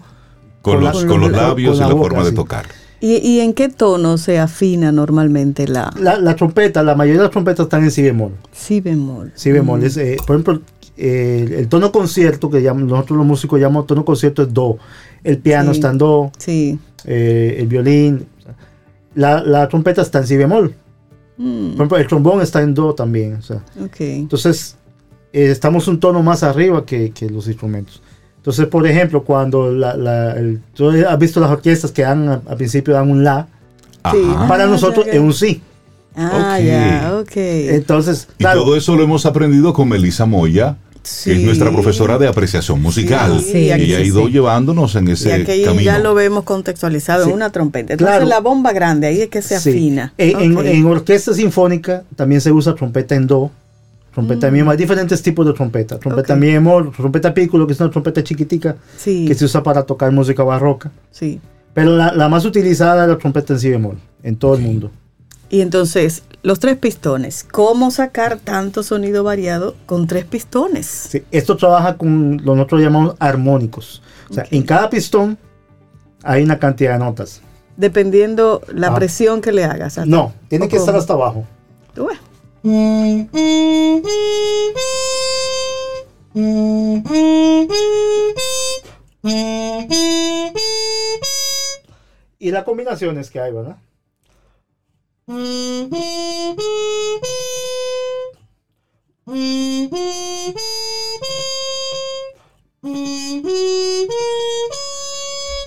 Con, los, con, los, labios y la, forma de tocar. ¿Y, en qué tono se afina normalmente la... La, trompeta, la mayoría de las trompetas están en si bemol. Si bemol. Si bemol. Mm. Eh, por ejemplo, el tono concierto, que nosotros los músicos llamamos tono concierto, es do. El piano está en do. Sí. Eh, el violín. La, trompeta está en si bemol. Mm. Por ejemplo, el trombón está en do también. Entonces, eh, estamos un tono más arriba que, los instrumentos. Entonces, por ejemplo, cuando la, tú has visto las orquestas que dan al principio dan un la, para nosotros es un sí. Ah, ya, ok. Entonces, y todo eso lo hemos aprendido con Melissa Moya, que es nuestra profesora de apreciación musical. y ella ha ido llevándonos en ese y camino. Ya lo vemos contextualizado en una trompeta. Entonces la bomba grande, ahí es que se afina. En, orquesta sinfónica también se usa trompeta en do. Trompeta mm. hay diferentes tipos de trompeta. Trompeta okay. mi trompeta piccolo, que es una trompeta chiquitica, que se usa para tocar música barroca. Sí. Pero la, más utilizada es la trompeta en si bemol, en todo el mundo. Y entonces, los tres pistones. ¿Cómo sacar tanto sonido variado con tres pistones? Sí, esto trabaja con lo que nosotros llamamos armónicos. O sea, en cada pistón hay una cantidad de notas. Dependiendo la ah. presión que le hagas. No, tiene que estar hasta abajo. Y las combinaciones que hay, ¿verdad?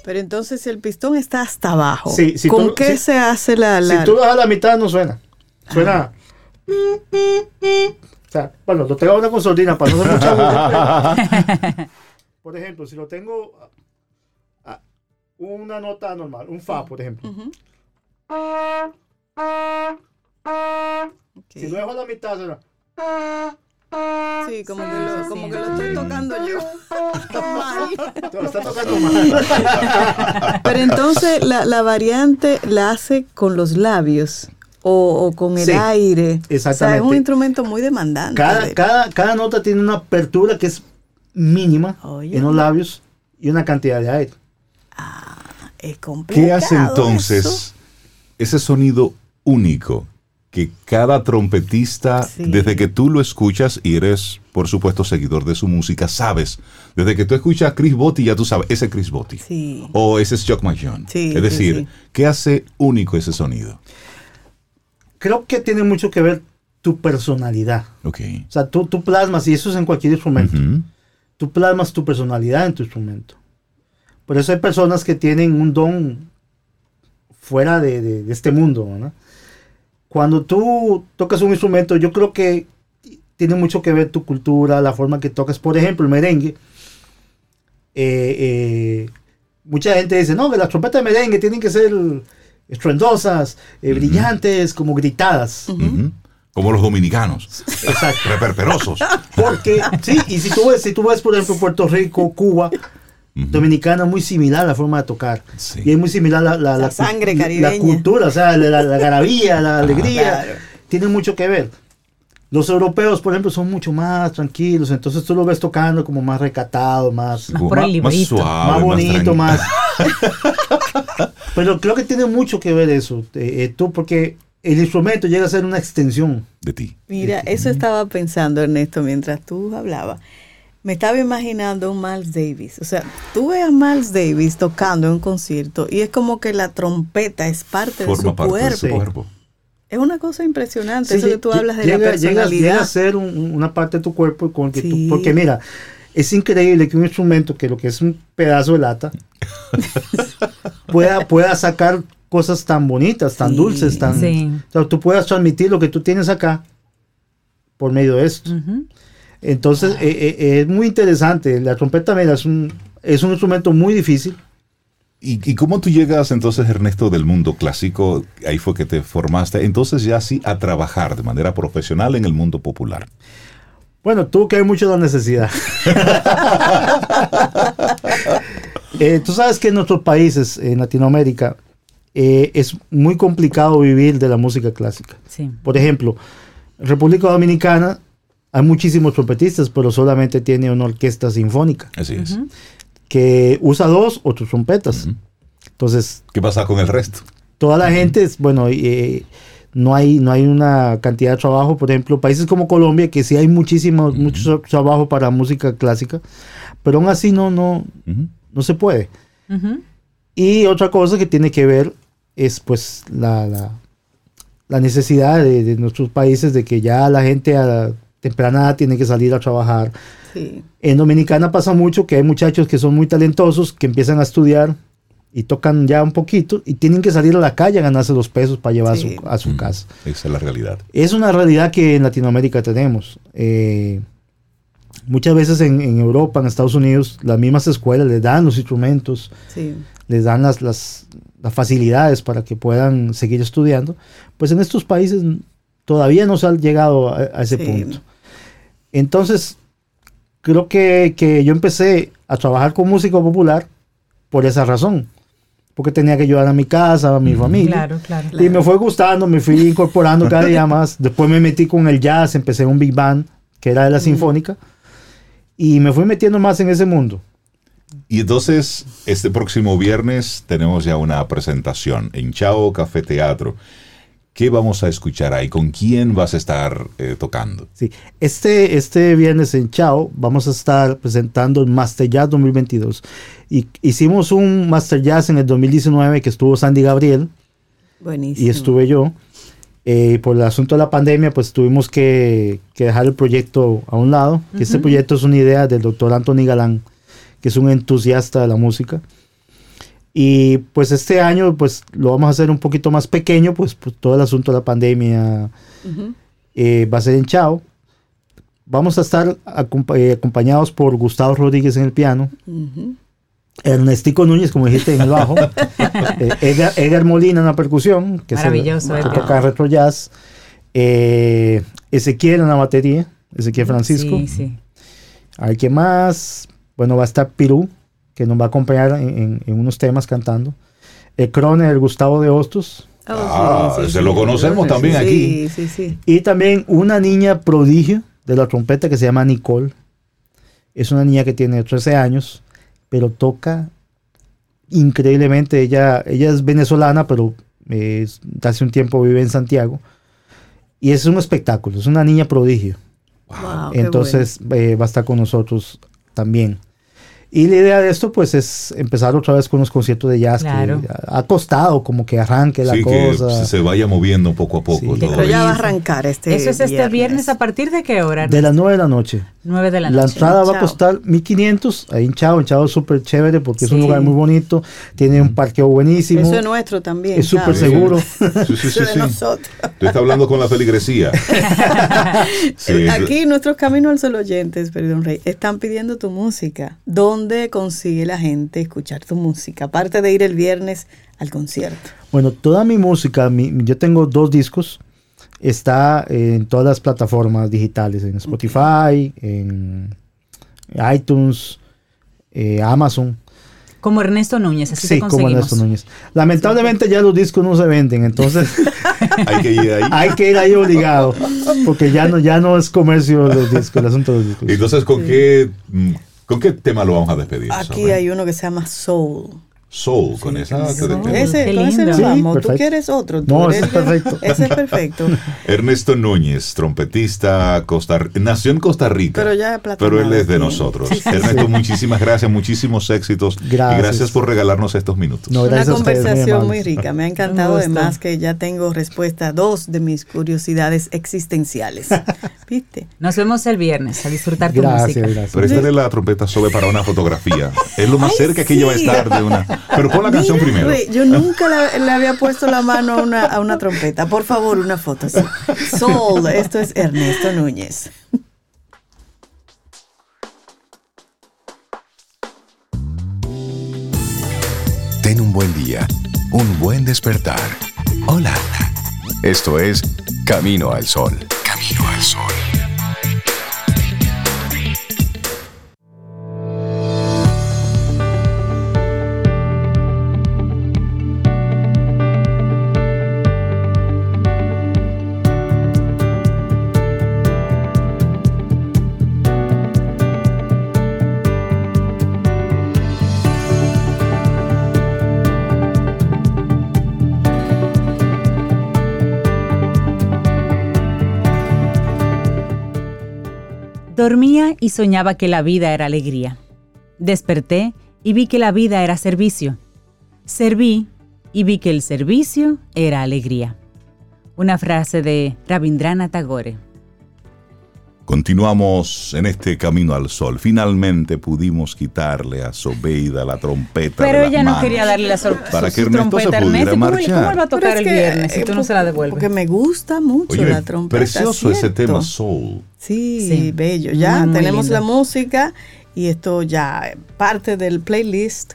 Pero entonces el pistón está hasta abajo. Sí, si ¿Con qué se hace la, Si tú das a la mitad no suena. Suena. O sea, bueno, lo tengo una consolina para no hacer mucha Por ejemplo, si lo tengo una nota normal, un fa, por ejemplo. Si lo dejo a la mitad, será. Sí, como que, lo, como que lo estoy tocando yo. Lo está tocando mal. Pero entonces la, la, variante la hace con los labios o, con el aire. Exactamente. O sea, es un instrumento muy demandante. Cada, cada, cada nota tiene una apertura que es mínima en los labios y una cantidad de aire. Ah, es complicado. ¿Qué hace entonces ese sonido único que cada trompetista, desde que tú lo escuchas y eres, por supuesto, seguidor de su música, sabes, desde que tú escuchas a Chris Botti, ya tú sabes, ese es Chris Botti. O ese es Chuck McJohn. es decir, ¿qué hace único ese sonido? Creo que tiene mucho que ver tu personalidad. Ok. O sea, tú, tú plasmas, y eso es en cualquier instrumento, tú plasmas tu personalidad en tu instrumento. Por eso hay personas que tienen un don fuera de, de este mundo, ¿no? cuando tú tocas un instrumento, yo creo que tiene mucho que ver tu cultura, la forma que tocas. Por ejemplo, el merengue. Eh, eh, mucha gente dice, no, que las trompetas de merengue tienen que ser estruendosas, eh, brillantes, como gritadas. Como los dominicanos. Exacto. Reperperosos. Porque, sí, y si tú ves, si tú ves, por ejemplo, Puerto Rico, Cuba, dominicana muy similar la forma de tocar. Y es muy similar la, la, sangre caribeña. La cultura, o sea, la, la garabía, la alegría. Tiene mucho que ver. Los europeos, por ejemplo, son mucho más tranquilos, entonces tú lo ves tocando como más recatado, más, más, por el más, suave, más bonito, más. Pero creo que tiene mucho que ver eso, eh, eh, tú, porque el instrumento llega a ser una extensión de ti. Mira, eso estaba pensando, Ernesto, mientras tú hablabas me estaba imaginando un Miles Davis. O sea, tú ves a Miles Davis tocando en un concierto y es como que la trompeta es parte, de, su cuerpo. Es una cosa impresionante eso que tú hablas de la personalidad. Llega, a ser una parte de tu cuerpo con que porque mira, es increíble que un instrumento que lo que es un pedazo de lata pueda, pueda sacar cosas tan bonitas, tan dulces, tan... O sea, tú puedas transmitir lo que tú tienes acá por medio de esto. Entonces, eh, eh, eh, es muy interesante. La trompeta mira, es un, es un instrumento muy difícil. ¿Y, cómo tú llegas entonces, Ernesto, del mundo clásico? Ahí fue que te formaste. Entonces ya sí a trabajar de manera profesional en el mundo popular. Bueno, tuvo que hay mucho la necesidad. tú sabes que en nuestros países, en Latinoamérica, es muy complicado vivir de la música clásica. Por ejemplo, República Dominicana hay muchísimos trompetistas, pero solamente tiene una orquesta sinfónica. Así es. Que usa dos o tres trompetas. Entonces. ¿Qué pasa con el resto? Toda la gente, es, bueno, eh, no, hay, no hay una cantidad de trabajo. Por ejemplo, países como Colombia, que sí hay muchísimo, mucho trabajo para música clásica, pero aún así no, no, no se puede. Y otra cosa que tiene que ver es pues la, la, necesidad de, nuestros países de que ya la gente temprana tiene que salir a trabajar. En Dominicana pasa mucho que hay muchachos que son muy talentosos, que empiezan a estudiar y tocan ya un poquito y tienen que salir a la calle a ganarse los pesos para llevar a su, casa. Esa es la realidad. Es una realidad que en Latinoamérica tenemos. Eh, muchas veces en, Europa, en Estados Unidos, las mismas escuelas les dan los instrumentos, les dan las, las, facilidades para que puedan seguir estudiando. Pues en estos países todavía no se ha llegado a, ese punto. Entonces, creo que, yo empecé a trabajar con música popular por esa razón. Porque tenía que ayudar a mi casa, a mi familia. Y me fue gustando, me fui incorporando cada día más. Después me metí con el jazz, empecé un big band, que era de la sinfónica. Y me fui metiendo más en ese mundo. Y entonces, este próximo viernes tenemos ya una presentación en Chao Café Teatro. ¿Qué vamos a escuchar ahí? ¿Con quién vas a estar eh, tocando? Sí, este, este viernes en Chao vamos a estar presentando el Master Jazz 2022. Y hicimos un Master Jazz en el 2019 que estuvo Sandy Gabriel. Buenísimo. Y estuve yo. Eh, por el asunto de la pandemia, pues tuvimos que, dejar el proyecto a un lado. Este proyecto es una idea del doctor Anthony Galán, que es un entusiasta de la música. Y pues este año pues lo vamos a hacer un poquito más pequeño, pues, pues todo el asunto de la pandemia eh, va a ser en Chao. Vamos a estar eh, acompañados por Gustavo Rodríguez en el piano, Ernestico Núñez, como dijiste, en el bajo, eh, Edgar, Molina en la percusión, que, Maravilloso, que toca retro jazz, Ezequiel en la batería, Ezequiel Francisco. Sí, sí. Más, bueno, va a estar Pirú que nos va a acompañar en, unos temas cantando. El Crone, el Gustavo de Hostos. Oh, ah, se lo conocemos también aquí. Y también una niña prodigio de la trompeta que se llama Nicole. Es una niña que tiene 13 años, pero toca increíblemente. Ella, ella es venezolana, pero hace un tiempo vive en Santiago. Y es un espectáculo, es una niña prodigio. Entonces eh, va a estar con nosotros también. Y la idea de esto, pues, es empezar otra vez con los conciertos de jazz que ha costado como que arranque la cosa. Que se vaya moviendo poco a poco. Pero ya va a arrancar este Eso es este viernes. ¿A partir de qué hora? De las 9 de la noche. 9 de la noche. La entrada va a costar 1500 ahí en Chao. En Chao es súper chévere porque es un lugar muy bonito. Tiene un parqueo buenísimo. Eso es nuestro también. Es súper seguro. Sí, sí, sí. sí. Nosotros. Tú estás hablando con la feligresía. Aquí nuestros caminos al sol oyentes, perdón, Rey, están pidiendo tu música. ¿Dónde consigue la gente escuchar tu música? Aparte de ir el viernes al concierto. Bueno, toda mi música, yo tengo dos discos, está en todas las plataformas digitales, en Spotify, en iTunes, eh, Amazon. Como Ernesto Núñez, así sí, como Ernesto Núñez. Lamentablemente ya los discos no se venden, entonces hay que ir ahí. Hay que ir ahí obligado, porque ya no, ya no es comercio los discos, el asunto de los discos. Entonces, ¿con qué mm, ¿Con qué tema lo vamos a despedir? Aquí hay uno que se llama Soul. Soul, con esa Ese, con ese nos vamos. Tú quieres otro. no, ese es perfecto. Ese es perfecto. Ernesto Núñez, trompetista, Costa, nació en Costa Rica. Pero ya Pero él es de nosotros. Ernesto, muchísimas gracias, muchísimos éxitos. Gracias. Y gracias por regalarnos estos minutos. Una conversación muy, rica. Me ha encantado además que ya tengo respuesta a dos de mis curiosidades existenciales. ¿Viste? Nos vemos el viernes a disfrutar tu música. Gracias. Préstale la trompeta sobre para una fotografía. Es lo más cerca que ella va a estar de una pero pon la canción primero. yo nunca le había puesto la mano a una, a una trompeta. Por favor, una foto. Así. Soul, esto es Ernesto Núñez. Ten un buen día, un buen despertar. Hola. Esto es Camino al Sol. Camino al Sol. Soñaba que la vida era alegría. Desperté y vi que la vida era servicio. Serví y vi que el servicio era alegría. Una frase de Rabindranath Tagore. Continuamos en este camino al sol. Finalmente pudimos quitarle a Sobeida la trompeta. Pero ella no quería darle la sorpresa. Para que Ernesto se pudiera marchar. ¿Cómo va a tocar el viernes si tú no se la devuelves? Porque me gusta mucho la trompeta. Precioso ese tema soul. Sí, bello. Ya tenemos la música y esto ya parte del playlist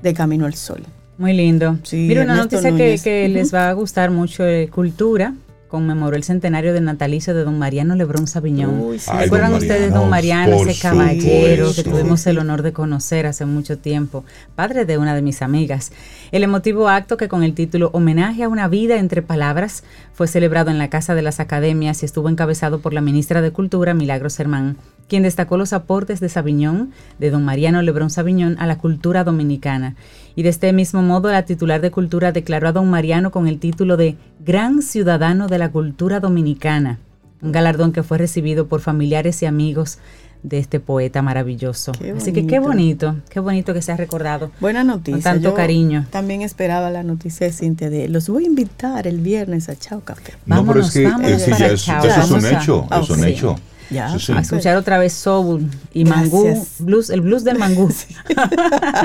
de Camino al Sol. Muy lindo. Mira, una noticia que, les va a gustar mucho de cultura conmemoró el centenario del natalicio de don Mariano Lebrón Sabiñón. ¿Recuerdan ustedes don Mariano, ese caballero que tuvimos el honor de conocer hace mucho tiempo, padre de una de mis amigas? El emotivo acto que con el título Homenaje a una vida entre palabras fue celebrado en la Casa de las Academias y estuvo encabezado por la ministra de Cultura, Milagros Hermán, quien destacó los aportes de Sabiñón, de don Mariano Lebrón Sabiñón, a la cultura dominicana. Y de este mismo modo, la titular de Cultura declaró a don Mariano con el título de Gran Ciudadano de la Cultura Dominicana, un galardón que fue recibido por familiares y amigos de este poeta maravilloso. Así que qué bonito, qué bonito que se ha recordado. Buena noticia. Con tanto cariño. También esperaba la noticia de Cintia de los voy a invitar el viernes a Chao Café. No, pero es que ya, es, eso es un hecho, es un hecho. Ya, a escuchar otra vez soul y mangú, blues, el blues del mangú.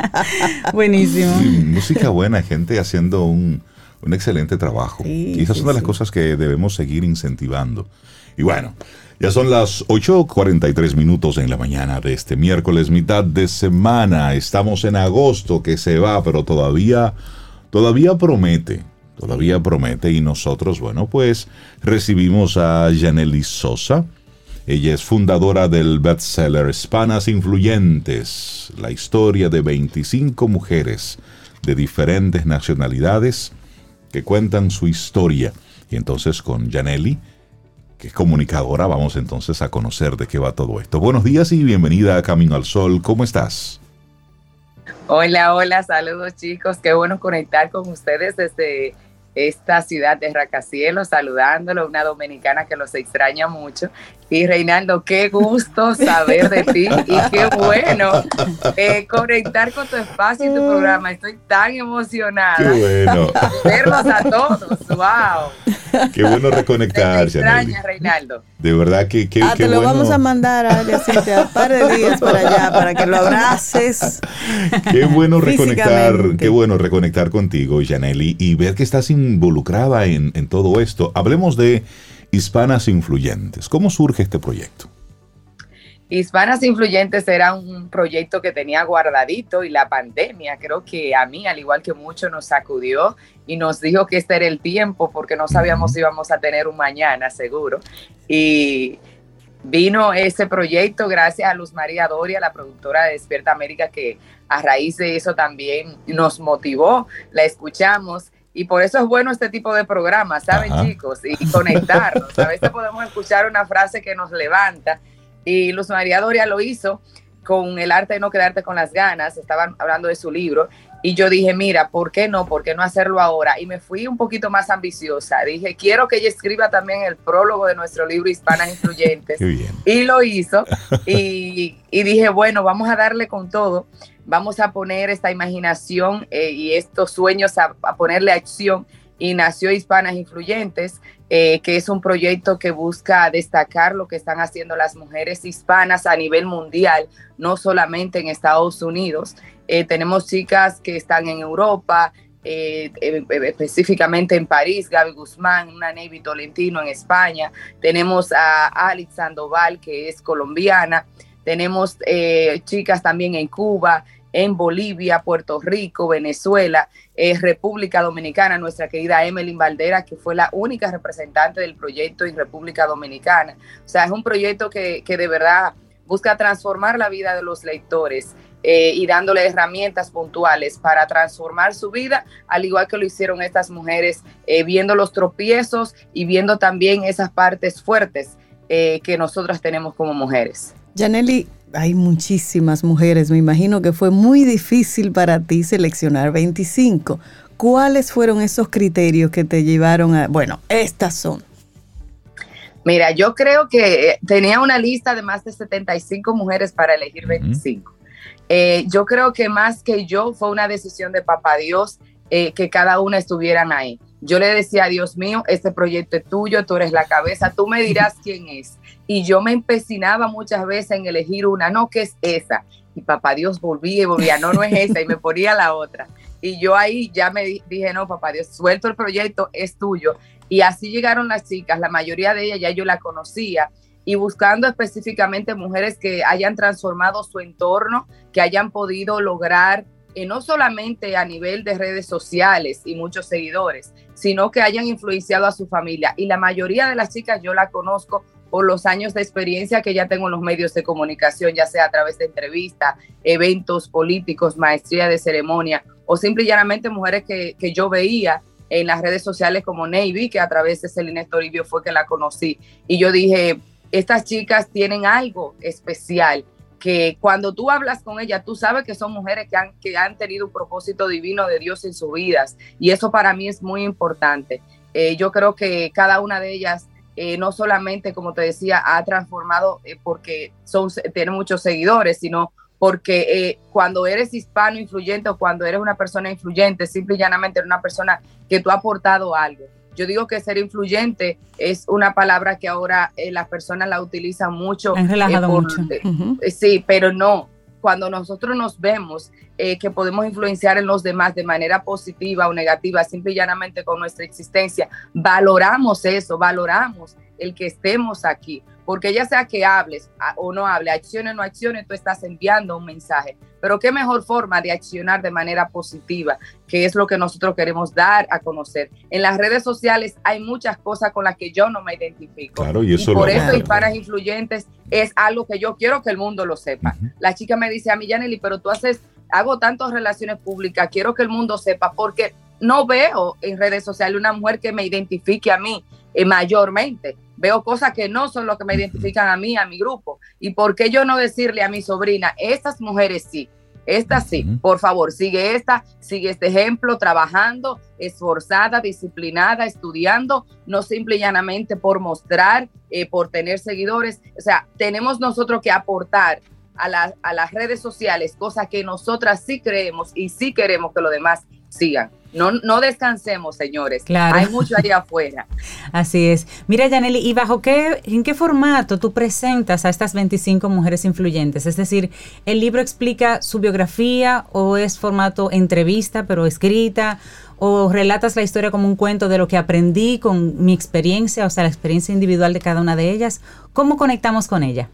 Buenísimo. música buena, gente haciendo un, un excelente trabajo. y esas son de las cosas que debemos seguir incentivando. Y bueno, ya son las 8.43 minutos en la mañana de este miércoles, mitad de semana. Estamos en agosto que se va, pero todavía, todavía promete, todavía promete. Y nosotros, bueno, pues recibimos a Janely Sosa ella es fundadora del bestseller Hispanas Influyentes, la historia de 25 mujeres de diferentes nacionalidades que cuentan su historia. Y entonces con Janelli, que es comunicadora, vamos entonces a conocer de qué va todo esto. Buenos días y bienvenida a Camino al Sol. ¿Cómo estás? Hola, hola, saludos chicos. Qué bueno conectar con ustedes desde esta ciudad de Racacielos, saludándolo, una dominicana que los extraña mucho. Y Reinaldo, qué gusto saber de ti y qué bueno eh, conectar con tu espacio y tu programa. Estoy tan emocionada. Qué bueno. Verlos a todos. ¡Wow! Qué bueno reconectar. Te extraña, Reinaldo. De verdad que qué, ah, te lo vamos a mandar a un par de días para allá para que lo abraces. Qué bueno reconectar, qué bueno reconectar contigo, Janely, y ver que estás involucrada en, en todo esto. Hablemos de Hispanas Influyentes. ¿Cómo surge este proyecto? Hispanas Influyentes era un proyecto que tenía guardadito y la pandemia creo que a mí, al igual que mucho, nos sacudió y nos dijo que este era el tiempo porque no sabíamos si íbamos a tener un mañana seguro. Y vino ese proyecto gracias a Luz María Doria, la productora de Despierta América, que a raíz de eso también nos motivó, la escuchamos y por eso es bueno este tipo de programas, ¿saben chicos? Y conectarnos. A veces podemos escuchar una frase que nos levanta. Y Luz María Doria lo hizo con el arte de no quedarte con las ganas. Estaban hablando de su libro. Y yo dije, mira, ¿por qué no? ¿Por qué no hacerlo ahora? Y me fui un poquito más ambiciosa. Dije, quiero que ella escriba también el prólogo de nuestro libro Hispanas Influyentes. Y lo hizo. Y, y dije, bueno, vamos a darle con todo vamos a poner esta imaginación eh, y estos sueños a, ponerle acción y nació Hispanas Influyentes, eh, que es un proyecto que busca destacar lo que están haciendo las mujeres hispanas a nivel mundial, no solamente en Estados Unidos. Eh, tenemos chicas que están en Europa, específicamente en París, Gaby Guzmán, una Navy Tolentino en España. Tenemos a Alex Sandoval, que es colombiana. Tenemos eh, chicas también en Cuba, en Bolivia, Puerto Rico, Venezuela, eh, República Dominicana, nuestra querida Emily Valdera, que fue la única representante del proyecto en República Dominicana. O sea, es un proyecto que, de verdad busca transformar la vida de los lectores eh, y dándole herramientas puntuales para transformar su vida, al igual que lo hicieron estas mujeres, viendo los tropiezos y viendo también esas partes fuertes que nosotras tenemos como mujeres. Janely, hay muchísimas mujeres, me imagino que fue muy difícil para ti seleccionar 25. ¿Cuáles fueron esos criterios que te llevaron a, bueno, estas son? Mira, yo creo que eh, tenía una lista de más de 75 mujeres para elegir 25. Eh, yo creo que más que yo fue una decisión de Papá Dios eh, que cada una estuvieran ahí. Yo le decía, Dios mío, este proyecto es tuyo, tú eres la cabeza, tú me dirás quién es y yo me empecinaba muchas veces en elegir una, no, que es esa. Y papá Dios volvía y volvía, no, no es esa, y me ponía la otra. Y yo ahí ya me dije, no, papá Dios, suelto el proyecto, es tuyo. Y así llegaron las chicas, la mayoría de ellas ya yo la conocía, y buscando específicamente mujeres que hayan transformado su entorno, que hayan podido lograr eh, no solamente a nivel de redes sociales y muchos seguidores, sino que hayan influenciado a su familia. Y la mayoría de las chicas yo la conozco por los años de experiencia que ya tengo en los medios de comunicación, ya sea a través de entrevistas, eventos políticos, maestría de ceremonia o simple y llanamente mujeres que, yo veía en las redes sociales como Navy, que a través de Celina Toribio fue que la conocí. Y yo dije, estas chicas tienen algo especial, que cuando tú hablas con ellas, tú sabes que son mujeres que han, que han tenido un propósito divino de Dios en sus vidas. Y eso para mí es muy importante. Eh, yo creo que cada una de ellas eh, no solamente, como te decía, ha transformado eh, porque son, tiene muchos seguidores, sino porque eh, cuando eres hispano influyente o cuando eres una persona influyente, simple y llanamente eres una persona que tú has aportado algo. Yo digo que ser influyente es una palabra que ahora las personas la utilizan mucho. relajado mucho. Sí, pero no, cuando nosotros nos vemos eh, que podemos influenciar en los demás de manera positiva o negativa, simple y llanamente con nuestra existencia, valoramos eso, valoramos el que estemos aquí, porque ya sea que hables o no hables, acciones o no acciones, tú estás enviando un mensaje. Pero qué mejor forma de accionar de manera positiva, que es lo que nosotros queremos dar a conocer. En las redes sociales hay muchas cosas con las que yo no me identifico. Claro, y, eso por eso Hispanas Influyentes es algo que yo quiero que el mundo lo sepa. La chica me dice a mí, Yaneli, pero tú haces, hago tantas relaciones públicas, quiero que el mundo sepa, porque no veo en redes sociales una mujer que me identifique a mí eh, mayormente. Veo cosas que no son lo que me identifican a mí, a mi grupo. ¿Y por qué yo no decirle a mi sobrina, estas mujeres sí? esta sí, por favor, sigue esta, sigue este ejemplo, trabajando, esforzada, disciplinada, estudiando, no simple y llanamente por mostrar, eh, por tener seguidores. O sea, tenemos nosotros que aportar a, a las redes sociales cosas que nosotras sí creemos y sí queremos que los demás sigan. No, no descansemos, señores. Claro. Hay mucho allá afuera. Así es. Mira, Yaneli, ¿y bajo qué, en qué formato tú presentas a estas 25 mujeres influyentes? Es decir, ¿el libro explica su biografía o es formato entrevista, pero escrita? ¿O relatas la historia como un cuento de lo que aprendí con mi experiencia, o sea, la experiencia individual de cada una de ellas? ¿Cómo conectamos con ella?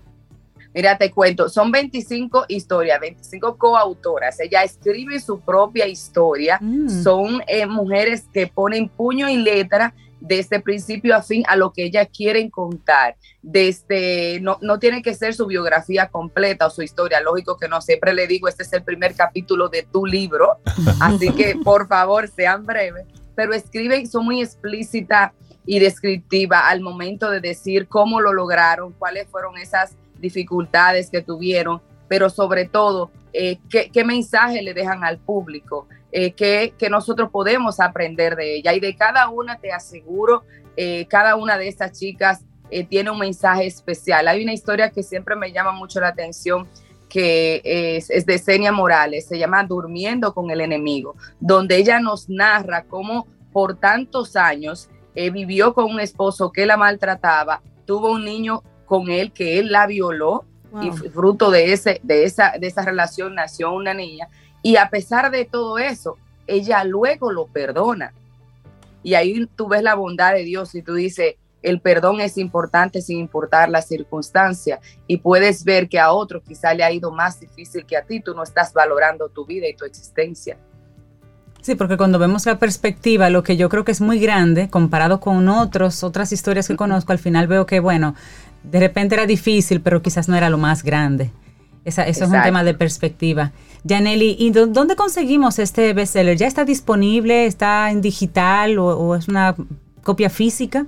Mira, te cuento, son 25 historias, 25 coautoras. Ella escribe su propia historia. Mm. Son eh, mujeres que ponen puño y letra desde principio a fin a lo que ellas quieren contar. Desde, no, no tiene que ser su biografía completa o su historia. Lógico que no, siempre le digo, este es el primer capítulo de tu libro. Así que por favor, sean breves. Pero escriben, son muy explícitas y descriptivas al momento de decir cómo lo lograron, cuáles fueron esas dificultades que tuvieron, pero sobre todo, eh, ¿qué, mensaje le dejan al público, eh, que, nosotros podemos aprender de ella. Y de cada una, te aseguro, eh, cada una de estas chicas tiene un mensaje especial. Hay una historia que siempre me llama mucho la atención, que es, es de Senia Morales, se llama Durmiendo con el enemigo, donde ella nos narra cómo por tantos años vivió con un esposo que la maltrataba, tuvo un niño con él, que él la violó y fruto de, ese, de, esa, de esa relación nació una niña. Y a pesar de todo eso, ella luego lo perdona. Y ahí tú ves la bondad de Dios y tú dices, el perdón es importante sin importar la circunstancia y puedes ver que a otro quizá le ha ido más difícil que a ti, tú no estás valorando tu vida y tu existencia. Sí, porque cuando vemos la perspectiva, lo que yo creo que es muy grande comparado con otros, otras historias que conozco, al final veo que, bueno, de repente era difícil, pero quizás no era lo más grande. eso es un tema de perspectiva. Janelli, ¿y dónde conseguimos este bestseller? ¿Ya está disponible? ¿Está en digital o, es una copia física?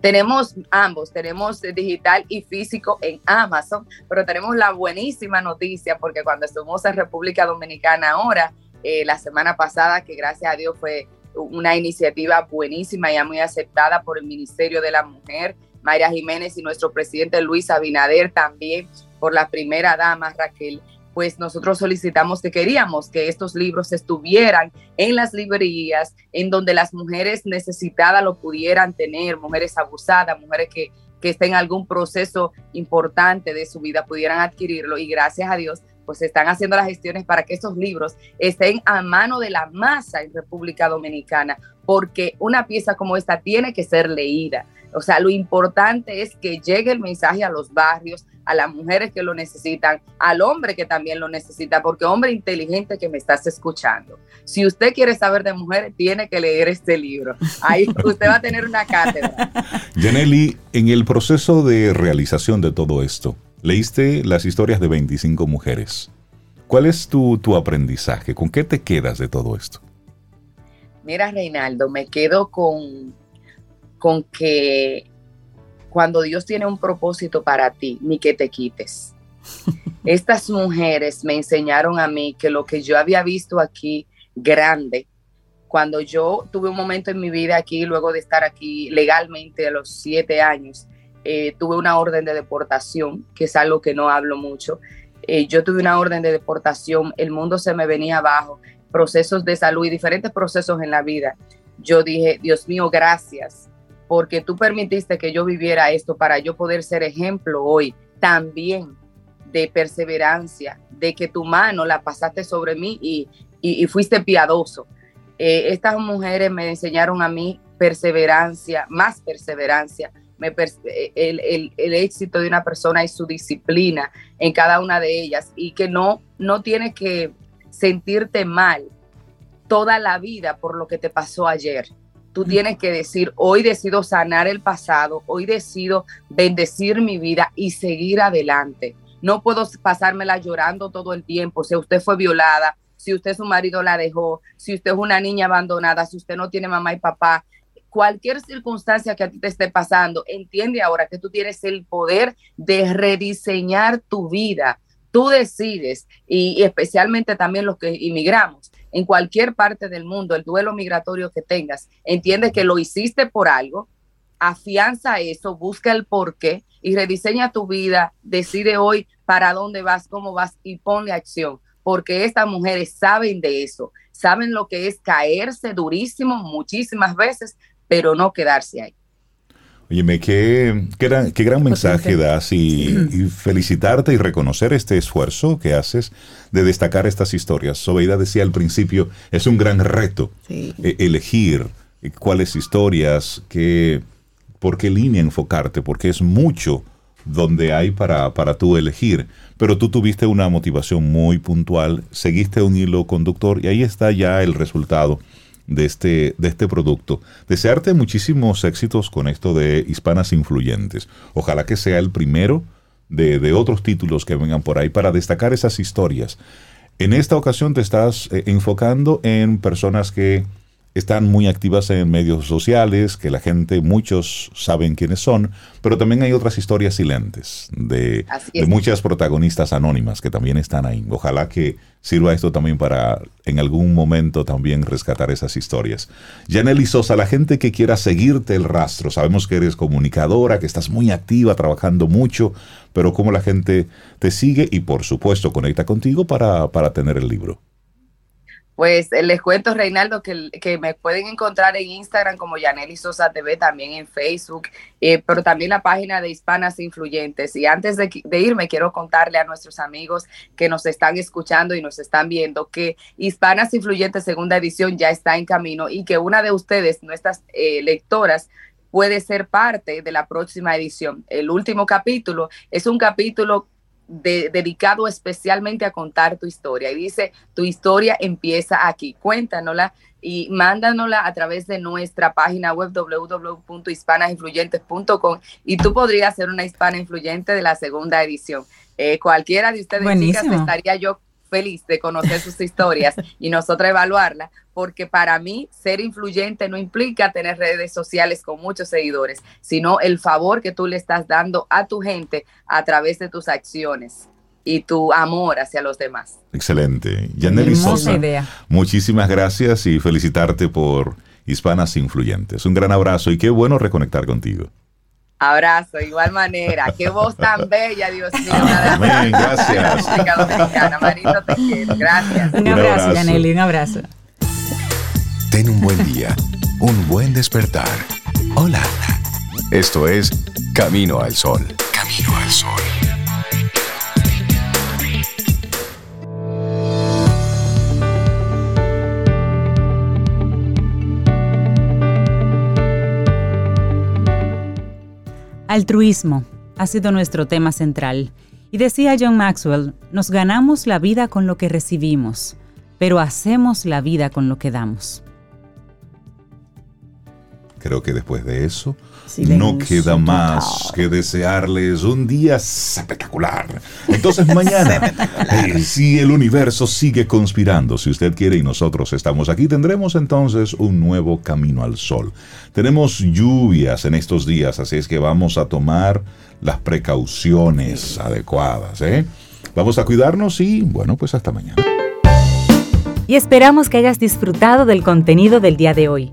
Tenemos ambos, tenemos digital y físico en Amazon, pero tenemos la buenísima noticia porque cuando estuvimos en República Dominicana ahora, eh, la semana pasada, que gracias a Dios fue una iniciativa buenísima y muy aceptada por el Ministerio de la Mujer, Mayra Jiménez y nuestro presidente Luis Abinader también por la primera dama Raquel, pues nosotros solicitamos que queríamos que estos libros estuvieran en las librerías, en donde las mujeres necesitadas lo pudieran tener, mujeres abusadas, mujeres que, que estén en algún proceso importante de su vida pudieran adquirirlo y gracias a Dios pues están haciendo las gestiones para que estos libros estén a mano de la masa en República Dominicana, porque una pieza como esta tiene que ser leída. O sea, lo importante es que llegue el mensaje a los barrios, a las mujeres que lo necesitan, al hombre que también lo necesita, porque hombre inteligente que me estás escuchando. Si usted quiere saber de mujeres, tiene que leer este libro. Ahí usted va a tener una cátedra. Janely, en el proceso de realización de todo esto, leíste las historias de 25 mujeres. ¿Cuál es tu, tu aprendizaje? ¿Con qué te quedas de todo esto? Mira, Reinaldo, me quedo con con que cuando Dios tiene un propósito para ti, ni que te quites. Estas mujeres me enseñaron a mí que lo que yo había visto aquí grande, cuando yo tuve un momento en mi vida aquí, luego de estar aquí legalmente a los siete años, eh, tuve una orden de deportación, que es algo que no hablo mucho. Eh, yo tuve una orden de deportación, el mundo se me venía abajo, procesos de salud y diferentes procesos en la vida. Yo dije, Dios mío, gracias, porque tú permitiste que yo viviera esto para yo poder ser ejemplo hoy también de perseverancia, de que tu mano la pasaste sobre mí y, fuiste piadoso. Eh, estas mujeres me enseñaron a mí perseverancia, más perseverancia, el, el, éxito de una persona y su disciplina en cada una de ellas. Y que no, no tienes que sentirte mal toda la vida por lo que te pasó ayer Tú tienes que decir, hoy decido sanar el pasado, hoy decido bendecir mi vida y seguir adelante. No puedo pasármela llorando todo el tiempo. Si usted fue violada, si usted su marido la dejó, si usted es una niña abandonada, si usted no tiene mamá y papá, cualquier circunstancia que a ti te esté pasando, entiende ahora que tú tienes el poder de rediseñar tu vida tú decides, y, especialmente también los que inmigramos, en cualquier parte del mundo, el duelo migratorio que tengas, entiende que lo hiciste por algo, afianza eso, busca el porqué y rediseña tu vida, decide hoy para dónde vas, cómo vas y ponle acción, porque estas mujeres saben de eso, saben lo que es caerse durísimo muchísimas veces, pero no quedarse ahí. Óyeme, qué, qué, gran, qué gran mensaje das y, felicitarte y reconocer este esfuerzo que haces de destacar estas historias. Sobeida decía al principio, es un gran reto eh, elegir cuáles historias, qué, por qué línea enfocarte, porque es mucho donde hay para, para tú elegir. Pero tú tuviste una motivación muy puntual, seguiste un hilo conductor y ahí está ya el resultado de este, de este producto. Desearte muchísimos éxitos con esto de Hispanas Influyentes. Ojalá que sea el primero de, de otros títulos que vengan por ahí para destacar esas historias. En esta ocasión te estás eh, enfocando en personas que están muy activas en medios sociales, que la gente, muchos saben quiénes son, pero también hay otras historias silentes de, muchas protagonistas anónimas que también están ahí. Ojalá que sirva esto también para en algún momento también rescatar esas historias. Yaneli Sosa, la gente que quiera seguirte el rastro, sabemos que eres comunicadora, que estás muy activa, trabajando mucho, pero cómo la gente te sigue y por supuesto conecta contigo para, para tener el libro. Pues les cuento, Reinaldo, que, que, me pueden encontrar en Instagram como Yaneli Sosa TV, también en Facebook, eh, pero también la página de Hispanas Influyentes. Y antes de, de, irme, quiero contarle a nuestros amigos que nos están escuchando y nos están viendo que Hispanas Influyentes segunda edición ya está en camino y que una de ustedes, nuestras eh, lectoras, puede ser parte de la próxima edición. El último capítulo es un capítulo dedicado especialmente a contar tu historia. Y dice, tu historia empieza aquí. Cuéntanosla y mándanosla a través de nuestra página web www.hispanasinfluyentes.com y tú podrías ser una hispana influyente de la segunda edición. Eh, cualquiera de ustedes chicas estaría yo feliz de conocer sus historias y nosotros evaluarla, porque para mí ser influyente no implica tener redes sociales con muchos seguidores, sino el favor que tú le estás dando a tu gente a través de tus acciones y tu amor hacia los demás. Excelente. Yaneli Sosa, muchísimas gracias y felicitarte por Hispanas Influyentes. Un gran abrazo y qué bueno reconectar contigo. Abrazo, igual manera. Qué voz tan bella, Dios mío. Amén, gracias. Marito, te quiero. Gracias. Un abrazo, Yaneli, un abrazo. Ten un buen día, un buen despertar. Hola. Esto es Camino al Sol. Camino al Sol. Altruismo ha sido nuestro tema central. Y decía John Maxwell, nos ganamos la vida con lo que recibimos, pero hacemos la vida con lo que damos. Creo que después de eso no queda más que desearles un día espectacular. Entonces mañana, eh, si el universo sigue conspirando, si usted quiere y nosotros estamos aquí, tendremos entonces un nuevo camino al sol. Tenemos lluvias en estos días, así es que vamos a tomar las precauciones adecuadas. ¿eh? Vamos a cuidarnos y bueno, pues hasta mañana. Y esperamos que hayas disfrutado del contenido del día de hoy.